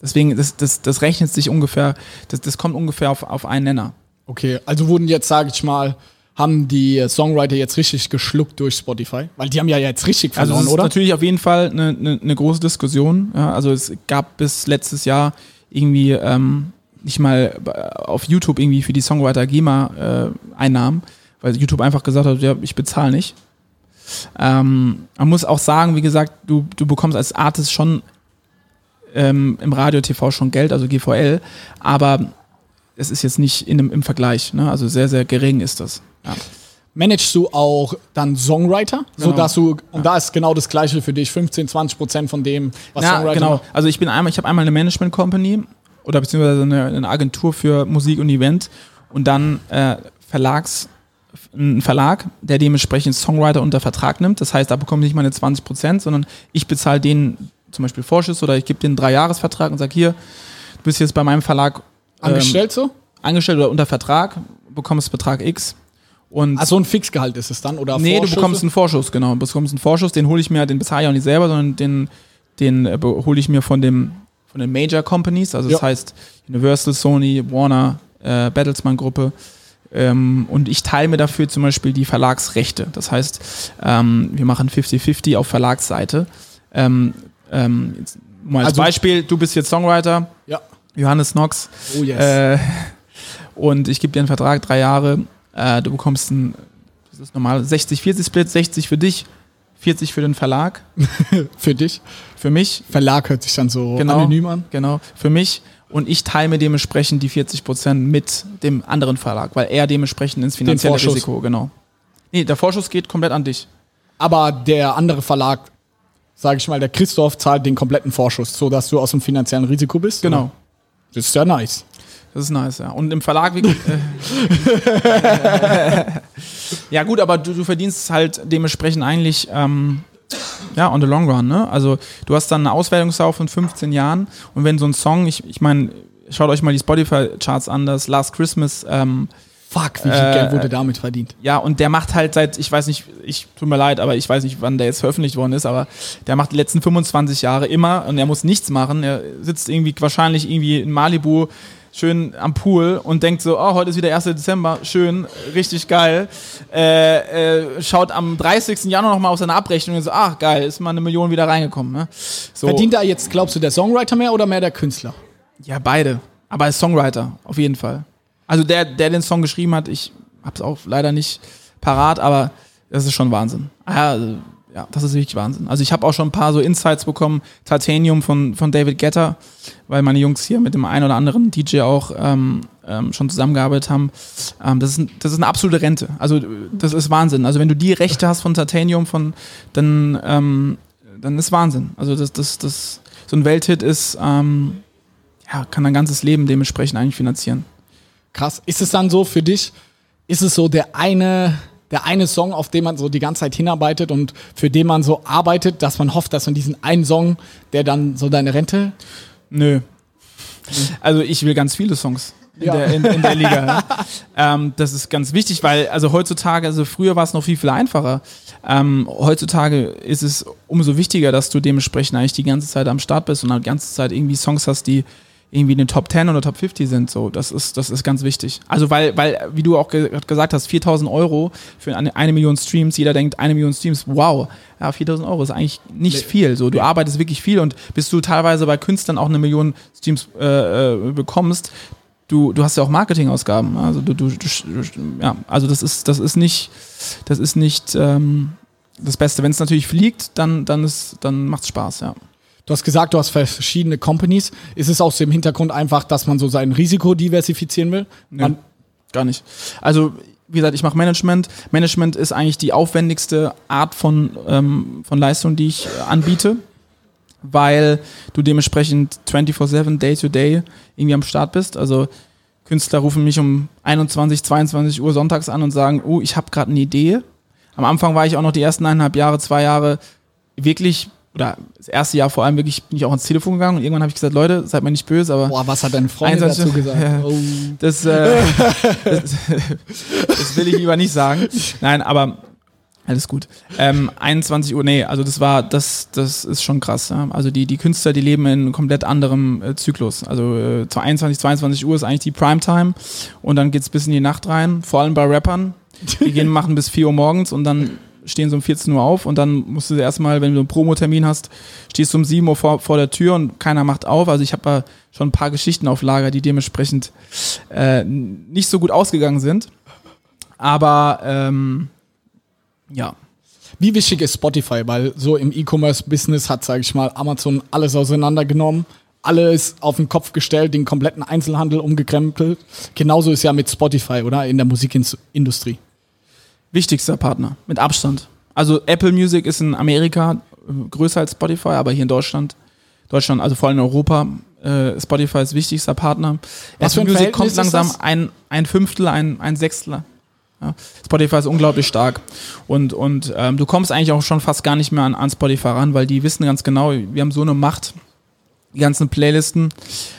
Deswegen, das, das, das rechnet sich ungefähr, das, das kommt ungefähr auf, auf einen Nenner. Okay, also wurden jetzt, sage ich mal, haben die Songwriter jetzt richtig geschluckt durch Spotify? Weil die haben ja jetzt richtig Also verloren, es ist oder? natürlich auf jeden Fall eine, eine, eine große Diskussion. Ja, also es gab bis letztes Jahr irgendwie ähm, nicht mal auf YouTube irgendwie für die Songwriter GEMA äh, Einnahmen, weil YouTube einfach gesagt hat, ja, ich bezahle nicht. Ähm, man muss auch sagen, wie gesagt, du, du bekommst als Artist schon ähm, im Radio, TV schon Geld, also GVL, aber es ist jetzt nicht in einem, im Vergleich, ne? also sehr, sehr gering ist das. Ja. Managst du auch dann Songwriter? Genau. Sodass du, und da ist genau das Gleiche für dich, 15, 20 Prozent von dem, was Ja, Songwriter genau. Also ich bin einmal, ich habe einmal eine Management Company oder beziehungsweise eine, eine Agentur für Musik und Event und dann äh, Verlags, ein Verlag, der dementsprechend Songwriter unter Vertrag nimmt. Das heißt, da bekomme ich nicht meine 20 Prozent, sondern ich bezahle denen zum Beispiel Vorschuss oder ich gebe denen einen Dreijahresvertrag und sage hier, du bist jetzt bei meinem Verlag ähm, Angestellt so? angestellt oder unter Vertrag, bekommst Betrag X. Und Ach, so ein Fixgehalt ist es dann? Oder Nee, du Vorschüsse? bekommst einen Vorschuss, genau. Du bekommst einen Vorschuss, den hole ich mir, den bezahle ich auch nicht selber, sondern den, den äh, hole ich mir von dem von den Major Companies, also das Ja. heißt Universal, Sony, Warner, äh, Bertelsmann Gruppe. Ähm, und ich teile mir dafür zum Beispiel die Verlagsrechte. Das heißt, ähm, wir machen 50-50 auf Verlagsseite. Ähm, ähm, jetzt mal als Also- Beispiel, du bist jetzt Songwriter, Ja. Johannes Knox, Oh yes. äh, *laughs* und ich gebe dir einen Vertrag, drei Jahre. Äh, du bekommst ein, das ist normal, 60-40-Split, 60 für dich, 40 für den Verlag, *laughs* für dich. für mich, Verlag hört sich dann so Genau. anonym an. genau, für mich. Und ich teile mir dementsprechend die 40% mit dem anderen Verlag, weil er dementsprechend ins finanzielle. Risiko, genau. Nee, der Vorschuss geht komplett an dich. Aber der andere Verlag, sage ich mal, der Christoph zahlt den kompletten Vorschuss, sodass du aus dem finanziellen Risiko bist. Genau. oder? Das ist ja nice. Das ist nice, ja. Und im Verlag, wie, äh, *laughs* ja gut, aber du, du verdienst halt dementsprechend eigentlich, ähm, ja, on the long run, ne? Also du hast dann eine Auswertungsdauer von 15 Jahren und wenn so ein Song, ich, ich meine, schaut euch mal die Spotify-Charts an, das Last Christmas, ähm, Fuck, wie viel Äh, Geld wurde damit verdient? ja, und der macht halt seit, ich weiß nicht, ich tut mir leid, aber ich weiß nicht, wann der jetzt veröffentlicht worden ist, aber der macht die letzten 25 Jahre immer und er muss nichts machen. Er sitzt irgendwie wahrscheinlich irgendwie in Malibu schön am Pool und denkt so, oh, heute ist wieder 1. Dezember, schön, richtig geil. Äh, äh, schaut am 30. Januar nochmal auf seine Abrechnung und so, ach geil, ist mal eine Million wieder reingekommen. Ne? So, Verdient da jetzt, glaubst du, der Songwriter mehr oder mehr der Künstler? ja, beide. Aber als Songwriter, auf jeden Fall. Also der, der den Song geschrieben hat, ich hab's auch leider nicht parat, aber das ist schon Wahnsinn. Ah, also, ja, das ist wirklich Wahnsinn. Also ich habe auch schon ein paar so Insights bekommen, Titanium von, von David Guetta, weil meine Jungs hier mit dem einen oder anderen DJ auch ähm, ähm, schon zusammengearbeitet haben. Ähm, das, ist, das ist eine absolute Rente. Also das ist Wahnsinn. Also wenn du die Rechte hast von Titanium, von, dann, ähm, dann ist Wahnsinn. Also das, das, das, so ein Welthit ist, ähm, ja, kann dein ganzes Leben dementsprechend eigentlich finanzieren. Krass. Ist es dann so für dich, ist es so der eine, der eine Song, auf den man so die ganze Zeit hinarbeitet und für den man so arbeitet, dass man hofft, dass man diesen einen Song, der dann so deine Rente. Nö. Also ich will ganz viele Songs. in, Ja. der, in, in der Liga. ne? *laughs* ähm, das ist ganz wichtig, weil also heutzutage, also früher war es noch viel, viel einfacher. Ähm, heutzutage ist es umso wichtiger, dass du dementsprechend eigentlich die ganze Zeit am Start bist und die ganze Zeit irgendwie Songs hast, die irgendwie in den Top 10 oder Top 50 sind. So, das ist, das ist ganz wichtig. Also, weil, weil, wie du auch ge gesagt hast, 4000 Euro für eine, eine Million Streams, jeder denkt, eine Million Streams, wow, ja, 4000 Euro ist eigentlich nicht Nee. viel. So, du arbeitest wirklich viel und bis du teilweise bei Künstlern auch eine Million Streams äh, äh, bekommst, du, du hast ja auch Marketingausgaben. Also du, du, du ja, also das ist, das ist nicht, das ist nicht ähm, das Beste. Wenn es natürlich fliegt, dann, dann ist, dann macht's Spaß, ja. Du hast gesagt, du hast verschiedene Companies. Ist es aus dem Hintergrund einfach, dass man so sein Risiko diversifizieren will? Man, Gar nicht. Also, wie gesagt, ich mache Management. Management ist eigentlich die aufwendigste Art von, ähm, von Leistung, die ich äh, anbiete, weil du dementsprechend 24-7, Day-to-Day irgendwie am Start bist. Also Künstler rufen mich um 21, 22 Uhr sonntags an und sagen, oh, ich habe gerade eine Idee. Am Anfang war ich auch noch die ersten eineinhalb Jahre, zwei Jahre wirklich, oder das erste Jahr vor allem wirklich, bin ich auch ans Telefon gegangen und irgendwann habe ich gesagt, Leute, seid mir nicht böse, aber boah, was hat deine Freundin 21 dazu gesagt? *laughs* Ja. Oh. das, äh, das, *laughs* das will ich lieber nicht sagen. Nein, aber alles gut. Ähm, 21 Uhr, nee, also das war, das, das ist schon krass. Ja? Also die, die Künstler, die leben in einem komplett anderem äh, Zyklus. Also äh, 21, 22 Uhr ist eigentlich die Primetime und dann geht's bis in die Nacht rein, vor allem bei Rappern. Die gehen *laughs* machen bis 4 Uhr morgens und dann stehen sie um 14 Uhr auf und dann musst du erstmal, wenn du einen Promotermin hast, stehst du um 7 Uhr vor, vor der Tür und keiner macht auf. Also ich habe da schon ein paar Geschichten auf Lager, die dementsprechend äh, nicht so gut ausgegangen sind. Aber ähm, ja. Wie wichtig ist Spotify? Weil so im E-Commerce-Business hat, sage ich mal, Amazon alles auseinandergenommen, alles auf den Kopf gestellt, den kompletten Einzelhandel umgekrempelt. Genauso ist ja mit Spotify, oder? In der Musikindustrie. Wichtigster Partner, mit Abstand. Also Apple Music ist in Amerika äh, größer als Spotify, aber hier in Deutschland, Deutschland, also vor allem in Europa, äh, Spotify ist wichtigster Partner. Was Apple Music kommt langsam ein, ein Fünftel, ein, ein Sechstel. Ja. Spotify ist unglaublich stark. Und, und ähm, du kommst eigentlich auch schon fast gar nicht mehr an, an Spotify ran, weil die wissen ganz genau, wir haben so eine Macht. Die ganzen Playlisten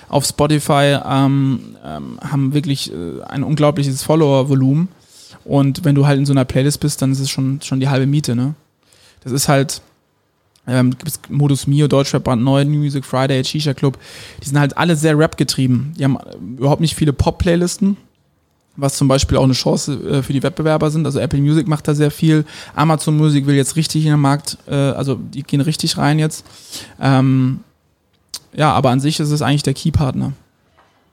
auf Spotify ähm, ähm, haben wirklich äh, ein unglaubliches Follower-Volumen. Und wenn du halt in so einer Playlist bist, dann ist es schon, schon die halbe Miete, ne? Das ist halt, ähm, gibt es Modus Mio, Deutschrap brandneu, New Music Friday, Shisha Club, die sind halt alle sehr Rap getrieben. Die haben äh, überhaupt nicht viele Pop-Playlisten, was zum Beispiel auch eine Chance äh, für die Wettbewerber sind. Also Apple Music macht da sehr viel. Amazon Music will jetzt richtig in den Markt, äh, also die gehen richtig rein jetzt. Ähm, ja, aber an sich ist es eigentlich der Key-Partner.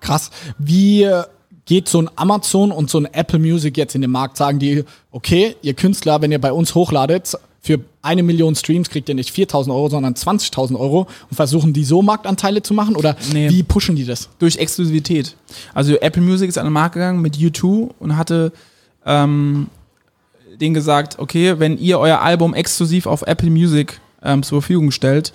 Krass. Wie geht so ein Amazon und so ein Apple Music jetzt in den Markt? Sagen die, okay, ihr Künstler, wenn ihr bei uns hochladet, für eine Million Streams kriegt ihr nicht 4.000 Euro, sondern 20.000 Euro und versuchen die so Marktanteile zu machen? Oder Nee. wie pushen die das? durch Exklusivität. Also Apple Music ist an den Markt gegangen mit U2 und hatte ähm, denen gesagt, okay, wenn ihr euer Album exklusiv auf Apple Music ähm, zur Verfügung stellt,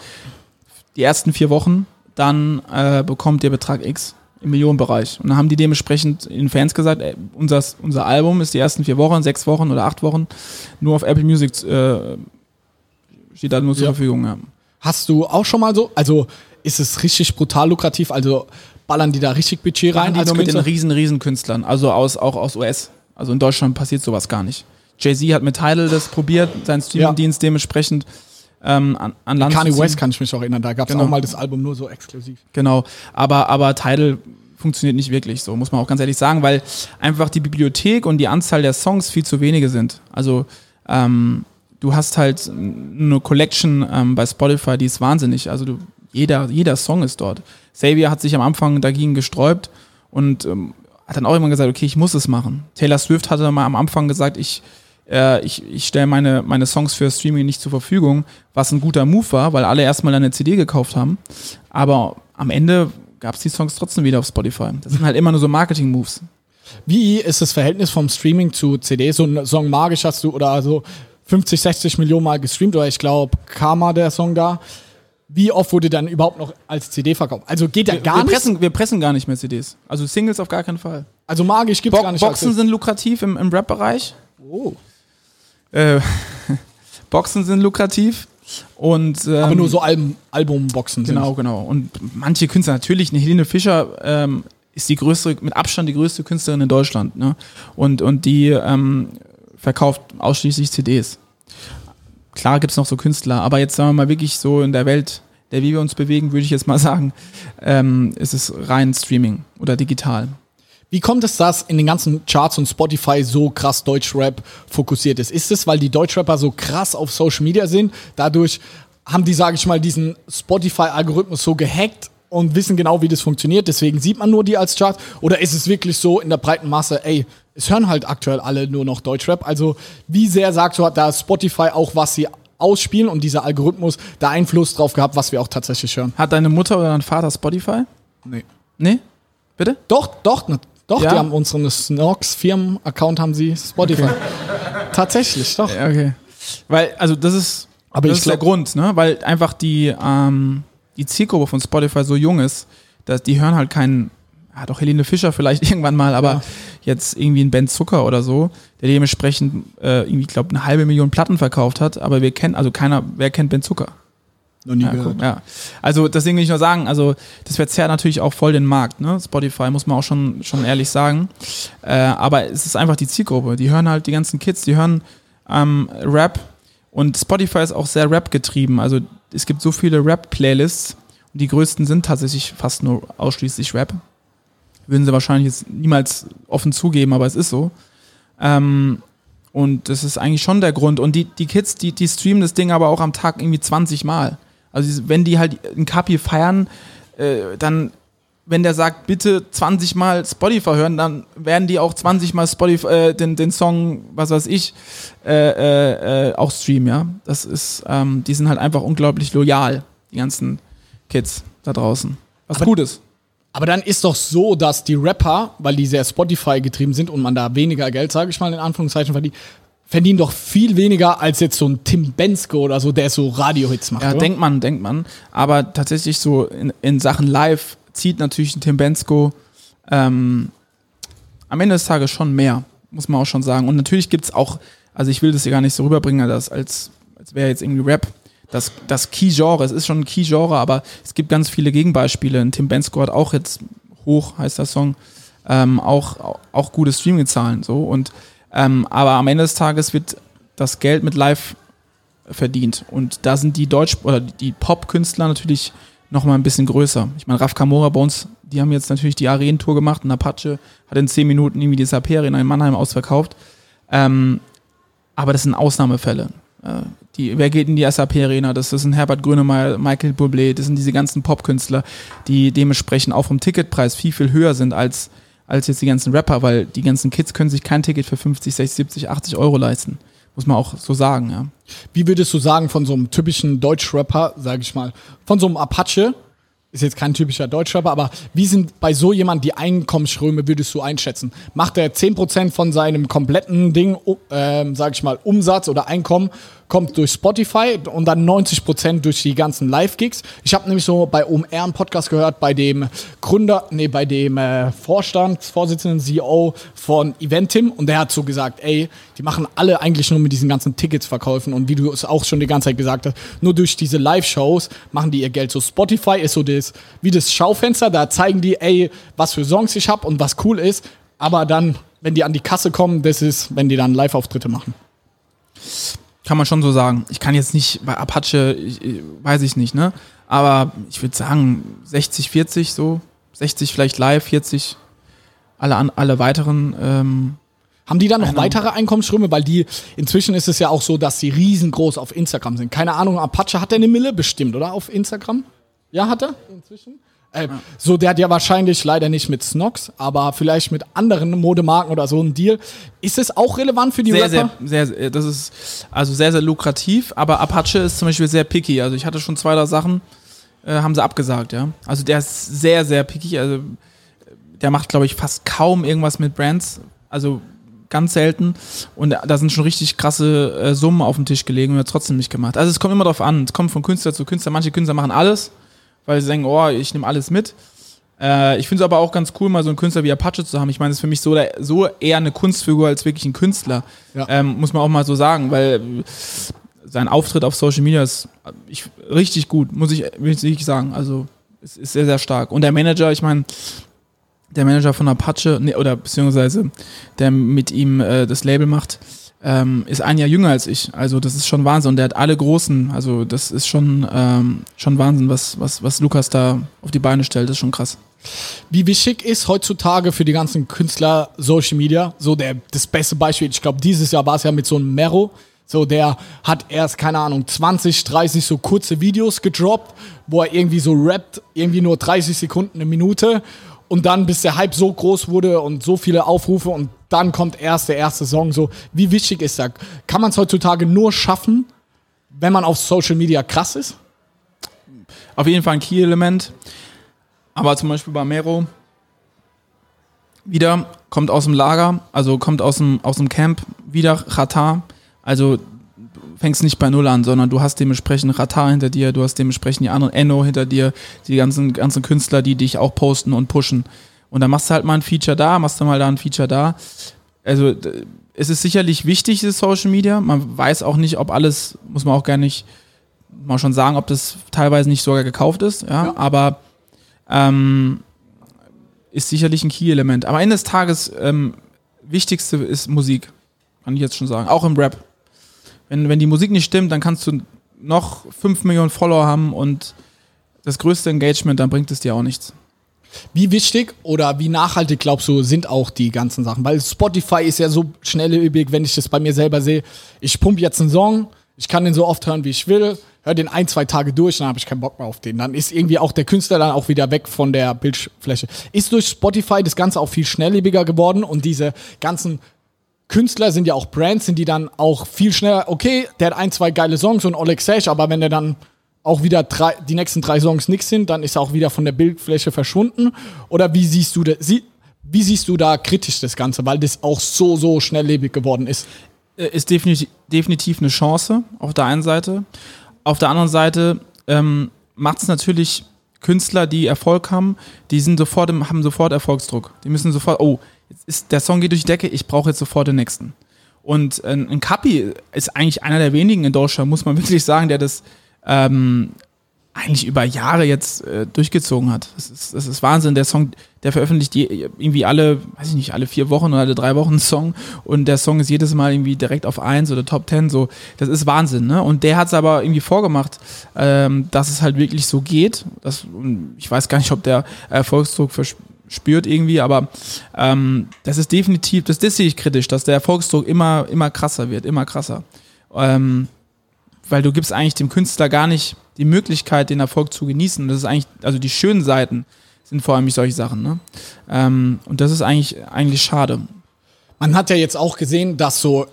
die ersten vier Wochen, dann äh, bekommt ihr Betrag X im Millionenbereich. Und dann haben die dementsprechend den Fans gesagt, ey, unser, unser Album ist die ersten vier Wochen, sechs Wochen oder acht Wochen nur auf Apple Music äh, steht da nur zur Ja. Verfügung. Ja. Hast du auch schon mal so, also ist es richtig brutal lukrativ, also ballern die da richtig Budget rein Rein die als nur mit den riesen, riesen Künstlern, also aus, auch aus US. Also in Deutschland passiert sowas gar nicht. Jay-Z hat mit Tidal das probiert, seinen Streamingdienst dementsprechend ähm, an, an Land Kanye. West kann ich mich auch erinnern, da gab es Genau. auch mal das Album nur so exklusiv. Genau, aber, aber Tidal funktioniert nicht wirklich so, muss man auch ganz ehrlich sagen, weil einfach die Bibliothek und die Anzahl der Songs viel zu wenige sind. Also ähm, du hast halt eine Collection ähm, bei Spotify, die ist wahnsinnig. Also du, jeder, jeder Song ist dort. Xavier hat sich am Anfang dagegen gesträubt und ähm, hat dann auch immer gesagt, okay, ich muss es machen. Taylor Swift hatte mal am Anfang gesagt, ich, äh, ich, ich stelle meine, meine Songs für Streaming nicht zur Verfügung, was ein guter Move war, weil alle erstmal eine CD gekauft haben. Aber am Ende gab es die Songs trotzdem wieder auf Spotify. Das sind halt immer nur so Marketing-Moves. Wie ist das Verhältnis vom Streaming zu CD? So ein Song Magisch hast du oder so 50, 60 Millionen Mal gestreamt oder ich glaube Karma, der Song da. Wie oft wurde dann überhaupt noch als CD verkauft? Also geht der gar wir, nicht? pressen, wir pressen gar nicht mehr CDs. Also Singles auf gar keinen Fall. Also Magisch gibt's Bo gar nicht. Boxen sind lukrativ im, im Rap-Bereich. oh. Äh, *laughs* Boxen sind lukrativ. Und, ähm, Aber nur so Album, Albumboxen sind. Genau, genau. Und manche Künstler, natürlich, eine Helene Fischer ähm, ist die größte, mit Abstand die größte Künstlerin in Deutschland. Ne? Und, und die ähm, verkauft ausschließlich CDs. Klar gibt's noch so Künstler, aber jetzt sagen wir mal wirklich so in der Welt, der wie wir uns bewegen, würde ich jetzt mal *laughs* sagen, ähm, ist es rein Streaming oder digital. Wie kommt es, dass in den ganzen Charts und Spotify so krass Deutschrap fokussiert ist? Ist es, weil die Deutschrapper so krass auf Social Media sind? Dadurch haben die, sage ich mal, diesen Spotify-Algorithmus so gehackt und wissen genau, wie das funktioniert. Deswegen sieht man nur die als Chart. Oder ist es wirklich so in der breiten Masse, ey, es hören halt aktuell alle nur noch Deutschrap. Also wie sehr sagst du, hat da Spotify auch, was sie ausspielen und dieser Algorithmus da Einfluss drauf gehabt, was wir auch tatsächlich hören? Hat deine Mutter oder dein Vater Spotify? Nee. Nee? Bitte? Doch, doch, doch, Ja? die haben unseren Snox-Firmen-Account haben sie Spotify. Tatsächlich, doch. Okay. Weil, also das ist, Aber das ich ist der glaub- Grund, ne? Weil einfach die, ähm, die Zielgruppe von Spotify so jung ist, dass die hören halt keinen, ja doch Helene Fischer vielleicht *laughs* irgendwann mal, aber Ja. jetzt irgendwie ein Ben Zucker oder so, der dementsprechend äh, irgendwie, ich glaube, eine halbe Million Platten verkauft hat, aber wir kennen, also keiner, wer kennt Ben Zucker? Noch nie Ja, gehört. ja. Also deswegen will ich nur sagen, also das verzerrt natürlich auch voll den Markt, ne? Spotify muss man auch schon, schon ehrlich sagen. Äh, aber es ist einfach die Zielgruppe. Die hören halt die ganzen Kids, die hören ähm, Rap und Spotify ist auch sehr Rap getrieben. Also es gibt so viele Rap-Playlists und die größten sind tatsächlich fast nur ausschließlich Rap. Würden sie wahrscheinlich jetzt niemals offen zugeben, aber es ist so. Ähm, und das ist eigentlich schon der Grund. Und die, die Kids, die, die streamen das Ding aber auch am Tag irgendwie 20 Mal. Also wenn die halt ein Kapi feiern, äh, dann, wenn der sagt, bitte 20 Mal Spotify hören, dann werden die auch 20 Mal Spotify, äh, den, den Song, was weiß ich, äh, äh, äh, auch streamen, ja. Das ist, ähm, die sind halt einfach unglaublich loyal, die ganzen Kids da draußen. Was Aber- gut ist. Aber dann ist doch so, dass die Rapper, weil die sehr Spotify getrieben sind und man da weniger Geld, sage ich mal in Anführungszeichen, verdient, verdienen doch viel weniger als jetzt so ein Tim Bensko oder so, der so Radiohits macht. Ja, oder? denkt man, denkt man. Aber tatsächlich so in, in Sachen Live zieht natürlich ein Tim Bensko ähm, am Ende des Tages schon mehr, muss man auch schon sagen. Und natürlich gibt's auch, also ich will das hier gar nicht so rüberbringen, als, als, als wäre jetzt irgendwie Rap. Das, das Key-Genre, es ist schon ein Key-Genre, aber es gibt ganz viele Gegenbeispiele. Ein Tim Bensko hat auch jetzt hoch, heißt der Song, ähm, auch, auch, auch gute Streaming-Zahlen. So. Und, ähm, aber am Ende des Tages wird das Geld mit Live verdient. Und da sind die Deutsch- oder die Pop-Künstler natürlich noch mal ein bisschen größer. Ich meine, Raf Kamora bei uns, die haben jetzt natürlich die Arenentour gemacht und Apache hat in zehn Minuten irgendwie die SAP Arena in Mannheim ausverkauft. Ähm, aber das sind Ausnahmefälle. Äh, die, wer geht in die SAP Arena? Das ist ein Herbert Grönemeyer, Michael Bublé, das sind diese ganzen Popkünstler, die dementsprechend auch vom Ticketpreis viel, viel höher sind als, als jetzt die ganzen Rapper, weil die ganzen Kids können sich kein Ticket für 50, 60, 70, 80 Euro leisten. Muss man auch so sagen, ja. Wie würdest du sagen, von so einem typischen Deutschrapper, sage ich mal, von so einem Apache, ist jetzt kein typischer Deutschrapper, aber wie sind bei so jemand die Einkommensströme, würdest du einschätzen? Macht er 10% von seinem kompletten Ding, ähm, sage ich mal, Umsatz oder Einkommen, kommt durch Spotify und dann 90% durch die ganzen Live-Gigs? Ich habe nämlich so bei OMR einen Podcast gehört, bei dem Gründer, nee, bei dem äh, Vorstandsvorsitzenden, CEO von Eventim und der hat so gesagt, ey, die machen alle eigentlich nur mit diesen ganzen Tickets verkaufen und wie du es auch schon die ganze Zeit gesagt hast, nur durch diese Live-Shows machen die ihr Geld. So Spotify ist so das, wie das Schaufenster, da zeigen die, ey, was für Songs ich habe und was cool ist, aber dann, wenn die an die Kasse kommen, das ist, wenn die dann Live-Auftritte machen. Kann man schon so sagen. Ich kann jetzt nicht bei Apache, ich, ich, weiß ich nicht, ne? Aber ich würde sagen 60, 40 so. 60 vielleicht live, 40 alle, an, alle weiteren. Ähm, Haben die dann noch weitere Einkommensströme? Weil die, inzwischen ist es ja auch so, dass sie riesengroß auf Instagram sind. Keine Ahnung, Apache hat der eine Mille bestimmt, oder? Auf Instagram? Ja, hat er? Inzwischen? Äh, So, der hat ja wahrscheinlich leider nicht mit Snox, aber vielleicht mit anderen Modemarken oder so ein Deal. Ist es auch relevant für die sehr, Rapper? sehr, sehr, das ist also sehr, sehr lukrativ, aber Apache ist zum Beispiel sehr picky. Also ich hatte schon zwei, drei Sachen, äh, haben sie abgesagt, ja. Also der ist sehr, sehr picky. Also der macht, glaube ich, fast kaum irgendwas mit Brands. Also ganz selten. Und da sind schon richtig krasse äh, Summen auf dem Tisch gelegen und er hat trotzdem nicht gemacht. Also es kommt immer darauf an. Es kommt von Künstler zu Künstler. Manche Künstler machen alles, weil sie denken, oh, ich nehme alles mit. Äh, ich finde es aber auch ganz cool, mal so einen Künstler wie Apache zu haben. Ich meine, das ist für mich so, so eher eine Kunstfigur als wirklich ein Künstler. Ja. Ähm, muss man auch mal so sagen, weil sein Auftritt auf Social Media ist äh, ich, richtig gut, muss ich, will ich sagen. Also es ist sehr, sehr stark. Und der Manager, ich meine, der Manager von Apache, nee, oder beziehungsweise der mit ihm äh, das Label macht, ähm, ist ein Jahr jünger als ich. Also das ist schon Wahnsinn. Und der hat alle großen, also das ist schon, ähm, schon Wahnsinn, was, was, was Lukas da auf die Beine stellt. Das ist schon krass. Wie wichtig ist heutzutage für die ganzen Künstler Social Media? So der, das beste Beispiel, ich glaube, dieses Jahr war es ja mit so einem Mero. So, der hat erst, keine Ahnung, 20, 30 so kurze Videos gedroppt, wo er irgendwie so rappt, irgendwie nur 30 Sekunden, eine Minute. Und dann, bis der Hype so groß wurde und so viele Aufrufe und dann kommt erst der erste Song. So, wie wichtig ist das? Kann man es heutzutage nur schaffen, wenn man auf Social Media krass ist? Auf jeden Fall ein Key-Element. Aber zum Beispiel bei Mero wieder kommt aus dem Lager, also kommt aus dem, aus dem Camp, wieder Qatar. Also fängst nicht bei Null an, sondern du hast dementsprechend Ratar hinter dir, du hast dementsprechend die anderen Enno hinter dir, die ganzen, ganzen Künstler, die dich auch posten und pushen. Und dann machst du halt mal ein Feature da, machst du mal da ein Feature da. Also es ist sicherlich wichtig, das Social Media. Man weiß auch nicht, ob alles, muss man auch gar nicht mal schon sagen, ob das teilweise nicht sogar gekauft ist, ja, ja. aber ähm, ist sicherlich ein Key-Element. Aber Ende des Tages, ähm, wichtigste ist Musik, kann ich jetzt schon sagen, auch im Rap. Wenn, wenn die Musik nicht stimmt, dann kannst du noch 5 Millionen Follower haben und das größte Engagement, dann bringt es dir auch nichts. Wie wichtig oder wie nachhaltig glaubst du, sind auch die ganzen Sachen? Weil Spotify ist ja so schnelllebig, wenn ich das bei mir selber sehe. Ich pumpe jetzt einen Song, ich kann den so oft hören, wie ich will, höre den ein, zwei Tage durch, dann habe ich keinen Bock mehr auf den. Dann ist irgendwie auch der Künstler dann auch wieder weg von der Bildfläche. Ist durch Spotify das Ganze auch viel schnelllebiger geworden und diese ganzen Künstler sind ja auch Brands, sind die dann auch viel schneller, okay, der hat ein, zwei geile Songs und Oleg Sesh, aber wenn der dann auch wieder drei, die nächsten drei Songs nix sind, dann ist er auch wieder von der Bildfläche verschwunden. Oder wie siehst du das? Wie siehst du da kritisch das Ganze, weil das auch so, so schnelllebig geworden ist? Äh, ist definitiv, eine Chance auf der einen Seite. Auf der anderen Seite ähm, macht es natürlich Künstler, die Erfolg haben, die sind sofort im, haben sofort Erfolgsdruck. Die müssen sofort, oh, ist, der Song geht durch die Decke, ich brauche jetzt sofort den nächsten. Und äh, ein Kapi ist eigentlich einer der wenigen in Deutschland, muss man *laughs* wirklich sagen, der das ähm, eigentlich über Jahre jetzt äh, durchgezogen hat. Das ist, das ist Wahnsinn. Der Song, der veröffentlicht je, irgendwie alle, weiß ich nicht, alle vier Wochen oder alle drei Wochen einen Song und der Song ist jedes Mal irgendwie direkt auf eins oder Top Ten. So, das ist Wahnsinn. Ne? Und der hat es aber irgendwie vorgemacht, ähm, dass es halt wirklich so geht. Das, ich weiß gar nicht, ob der Erfolgsdruck verspürt irgendwie, aber ähm, das ist definitiv, das, das sehe ich kritisch, dass der Erfolgsdruck immer, immer krasser wird, immer krasser. Ähm, weil du gibst eigentlich dem Künstler gar nicht die Möglichkeit, den Erfolg zu genießen. Das ist eigentlich, also die schönen Seiten sind vor allem solche Sachen. Ne? Ähm, und das ist eigentlich, eigentlich schade. Man hat ja jetzt auch gesehen, dass so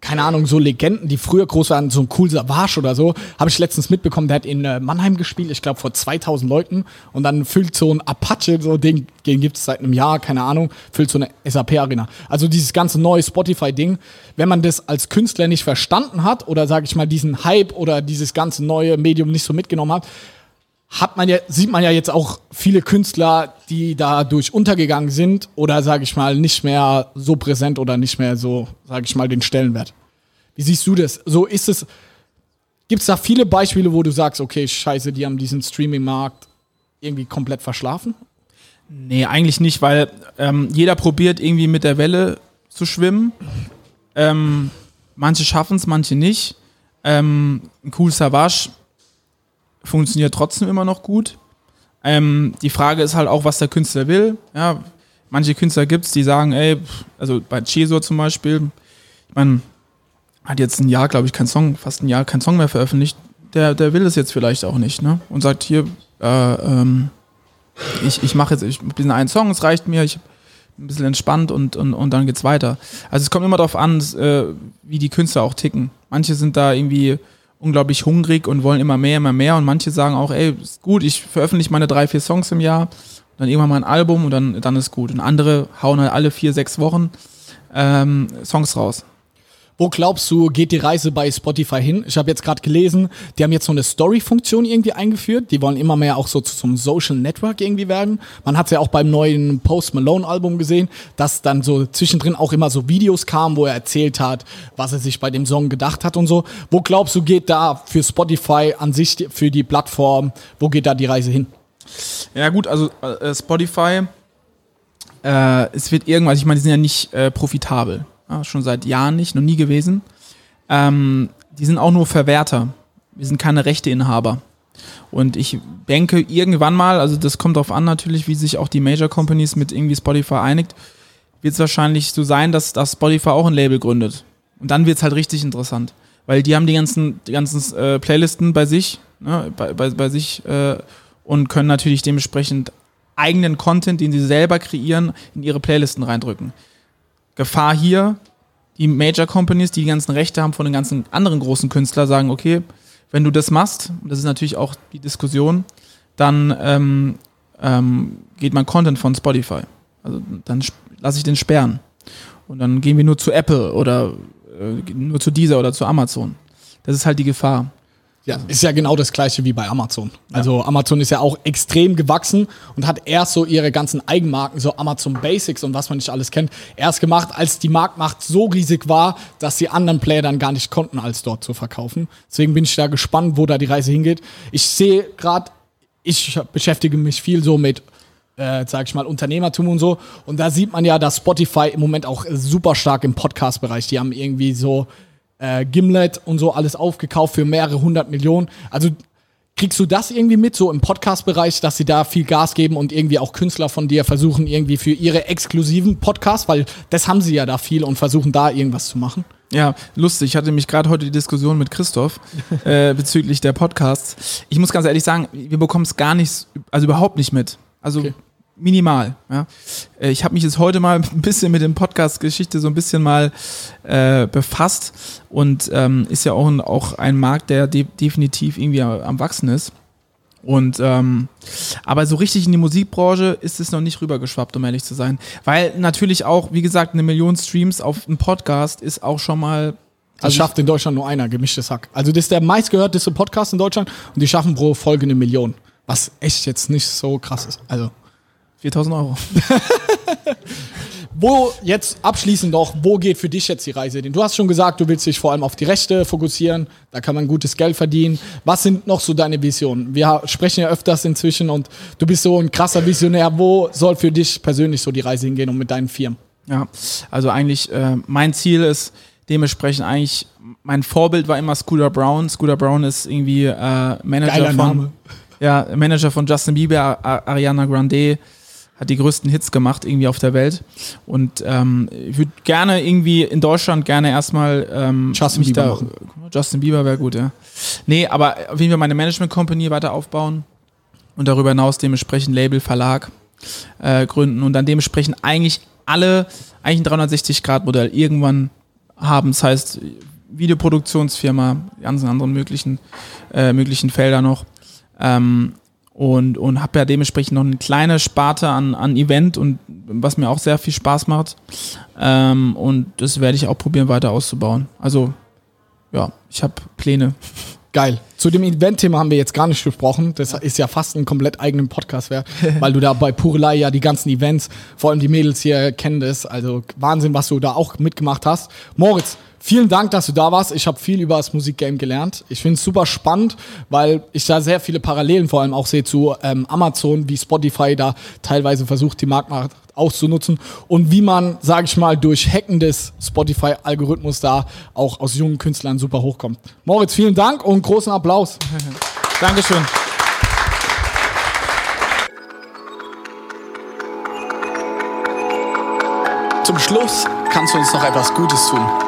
keine Ahnung, so Legenden, die früher groß waren, so ein cool Savage oder so, habe ich letztens mitbekommen, der hat in äh, Mannheim gespielt, ich glaube vor 2000 Leuten und dann füllt so ein Apache, so den, den gibt es seit einem Jahr, keine Ahnung, füllt so eine SAP-Arena. Also dieses ganze neue Spotify-Ding, wenn man das als Künstler nicht verstanden hat oder sage ich mal diesen Hype oder dieses ganze neue Medium nicht so mitgenommen hat, hat man ja, sieht man ja jetzt auch viele Künstler, die dadurch untergegangen sind oder, sage ich mal, nicht mehr so präsent oder nicht mehr so, sage ich mal, den Stellenwert. Wie siehst du das? So ist es, gibt es da viele Beispiele, wo du sagst, okay, scheiße, die haben diesen Streaming-Markt irgendwie komplett verschlafen? Nee, eigentlich nicht, weil ähm, jeder probiert irgendwie mit der Welle zu schwimmen. Ähm, manche schaffen es, manche nicht. Ähm, ein cool Savage funktioniert trotzdem immer noch gut. Ähm, die Frage ist halt auch, was der Künstler will. Ja, manche Künstler gibt es, die sagen, ey, also bei Chesor zum Beispiel, meine, hat jetzt ein Jahr, glaube ich, kein Song, fast ein Jahr kein Song mehr veröffentlicht. Der, der will das jetzt vielleicht auch nicht, ne? Und sagt hier, äh, ähm, ich, ich mache jetzt ich, diesen einen Song, es reicht mir, ich ein bisschen entspannt und, und, und dann geht's weiter. Also es kommt immer darauf an, äh, wie die Künstler auch ticken. Manche sind da irgendwie unglaublich hungrig und wollen immer mehr, immer mehr. Und manche sagen auch, ey, ist gut, ich veröffentliche meine drei, vier Songs im Jahr, dann irgendwann mal ein Album und dann, dann ist gut. Und andere hauen halt alle vier, sechs Wochen ähm, Songs raus. Wo glaubst du, geht die Reise bei Spotify hin? Ich habe jetzt gerade gelesen, die haben jetzt so eine Story-Funktion irgendwie eingeführt. Die wollen immer mehr auch so zum Social Network irgendwie werden. Man hat es ja auch beim neuen Post Malone-Album gesehen, dass dann so zwischendrin auch immer so Videos kamen, wo er erzählt hat, was er sich bei dem Song gedacht hat und so. Wo glaubst du, geht da für Spotify an sich, für die Plattform, wo geht da die Reise hin? Ja gut, also äh, Spotify äh, es wird irgendwas, ich meine, die sind ja nicht äh, profitabel. Ja, schon seit Jahren nicht, noch nie gewesen. Ähm, die sind auch nur Verwerter. Wir sind keine Rechteinhaber. Und ich denke, irgendwann mal, also das kommt darauf an natürlich, wie sich auch die Major Companies mit irgendwie Spotify einigt, wird es wahrscheinlich so sein, dass, dass Spotify auch ein Label gründet. Und dann wird es halt richtig interessant. Weil die haben die ganzen, die ganzen äh, Playlisten bei sich, ne, bei, bei, bei sich äh, und können natürlich dementsprechend eigenen Content, den sie selber kreieren, in ihre Playlisten reindrücken. Gefahr hier, die Major Companies, die die ganzen Rechte haben von den ganzen anderen großen Künstlern, sagen, okay, wenn du das machst, das ist natürlich auch die Diskussion, dann ähm, ähm, geht mein Content von Spotify. Also dann lasse ich den sperren. Und dann gehen wir nur zu Apple oder äh, nur zu dieser oder zu Amazon. Das ist halt die Gefahr. Ja, ist ja genau das gleiche wie bei Amazon. Also Amazon ist ja auch extrem gewachsen und hat erst so ihre ganzen Eigenmarken, so Amazon Basics und was man nicht alles kennt, erst gemacht, als die Marktmacht so riesig war, dass die anderen Player dann gar nicht konnten, als dort zu verkaufen. Deswegen bin ich da gespannt, wo da die Reise hingeht. Ich sehe gerade, ich beschäftige mich viel so mit äh, sag ich mal, Unternehmertum und so. Und da sieht man ja, dass Spotify im Moment auch super stark im Podcast-Bereich, die haben irgendwie so äh, Gimlet und so alles aufgekauft für mehrere hundert Millionen. Also kriegst du das irgendwie mit, so im Podcast-Bereich, dass sie da viel Gas geben und irgendwie auch Künstler von dir versuchen, irgendwie für ihre exklusiven Podcasts, weil das haben sie ja da viel und versuchen da irgendwas zu machen? Ja, lustig. Ich hatte mich gerade heute die Diskussion mit Christoph *laughs* äh, bezüglich der Podcasts. Ich muss ganz ehrlich sagen, wir bekommen es gar nicht, also überhaupt nicht mit. Also okay minimal. Ja. Äh, ich habe mich jetzt heute mal *laughs* ein bisschen mit dem Podcast-Geschichte so ein bisschen mal äh, befasst und ähm, ist ja auch ein, auch ein Markt, der de definitiv irgendwie am Wachsen ist. Und ähm, aber so richtig in die Musikbranche ist es noch nicht rübergeschwappt, um ehrlich zu sein. Weil natürlich auch, wie gesagt, eine Million Streams auf einem Podcast ist auch schon mal. Also das schafft in Deutschland nur einer, gemischtes Hack. Also das ist der meistgehörteste Podcast in Deutschland und die schaffen pro Folge eine Million. Was echt jetzt nicht so krass ist. Also 4000 Euro. *laughs* wo jetzt abschließend doch, wo geht für dich jetzt die Reise hin? Du hast schon gesagt, du willst dich vor allem auf die Rechte fokussieren, da kann man gutes Geld verdienen. Was sind noch so deine Visionen? Wir sprechen ja öfters inzwischen und du bist so ein krasser Visionär. Wo soll für dich persönlich so die Reise hingehen und mit deinen Firmen? Ja, also eigentlich äh, mein Ziel ist dementsprechend eigentlich, mein Vorbild war immer Scooter Brown. Scooter Brown ist irgendwie äh, Manager Geiler von Name. ja Manager von Justin Bieber, Ariana Grande hat die größten Hits gemacht irgendwie auf der Welt. Und ähm, ich würde gerne irgendwie in Deutschland gerne erstmal ähm, Justin Bieber da, machen. Justin Bieber wäre gut, ja. Nee, aber auf jeden Fall meine Management Company weiter aufbauen und darüber hinaus dementsprechend Label, Verlag äh, gründen und dann dementsprechend eigentlich alle, eigentlich ein 360-Grad-Modell irgendwann haben. Das heißt, Videoproduktionsfirma, die ganzen anderen möglichen, äh, möglichen Felder noch. Ähm, und, und habe ja dementsprechend noch eine kleine Sparte an, an Event und was mir auch sehr viel Spaß macht. Ähm, und das werde ich auch probieren weiter auszubauen. Also ja, ich habe Pläne. Geil. Zu dem Event-Thema haben wir jetzt gar nicht gesprochen. Das ist ja fast ein komplett eigenen Podcast wert, weil du da bei Purelei ja die ganzen Events, vor allem die Mädels hier kennen das. Also Wahnsinn, was du da auch mitgemacht hast. Moritz, Vielen Dank, dass du da warst. Ich habe viel über das Musikgame gelernt. Ich finde es super spannend, weil ich da sehr viele Parallelen vor allem auch sehe zu ähm, Amazon, wie Spotify da teilweise versucht, die Marktmacht auszunutzen und wie man, sage ich mal, durch Hacken des Spotify-Algorithmus da auch aus jungen Künstlern super hochkommt. Moritz, vielen Dank und großen Applaus. *laughs* Dankeschön. Zum Schluss kannst du uns noch etwas Gutes tun.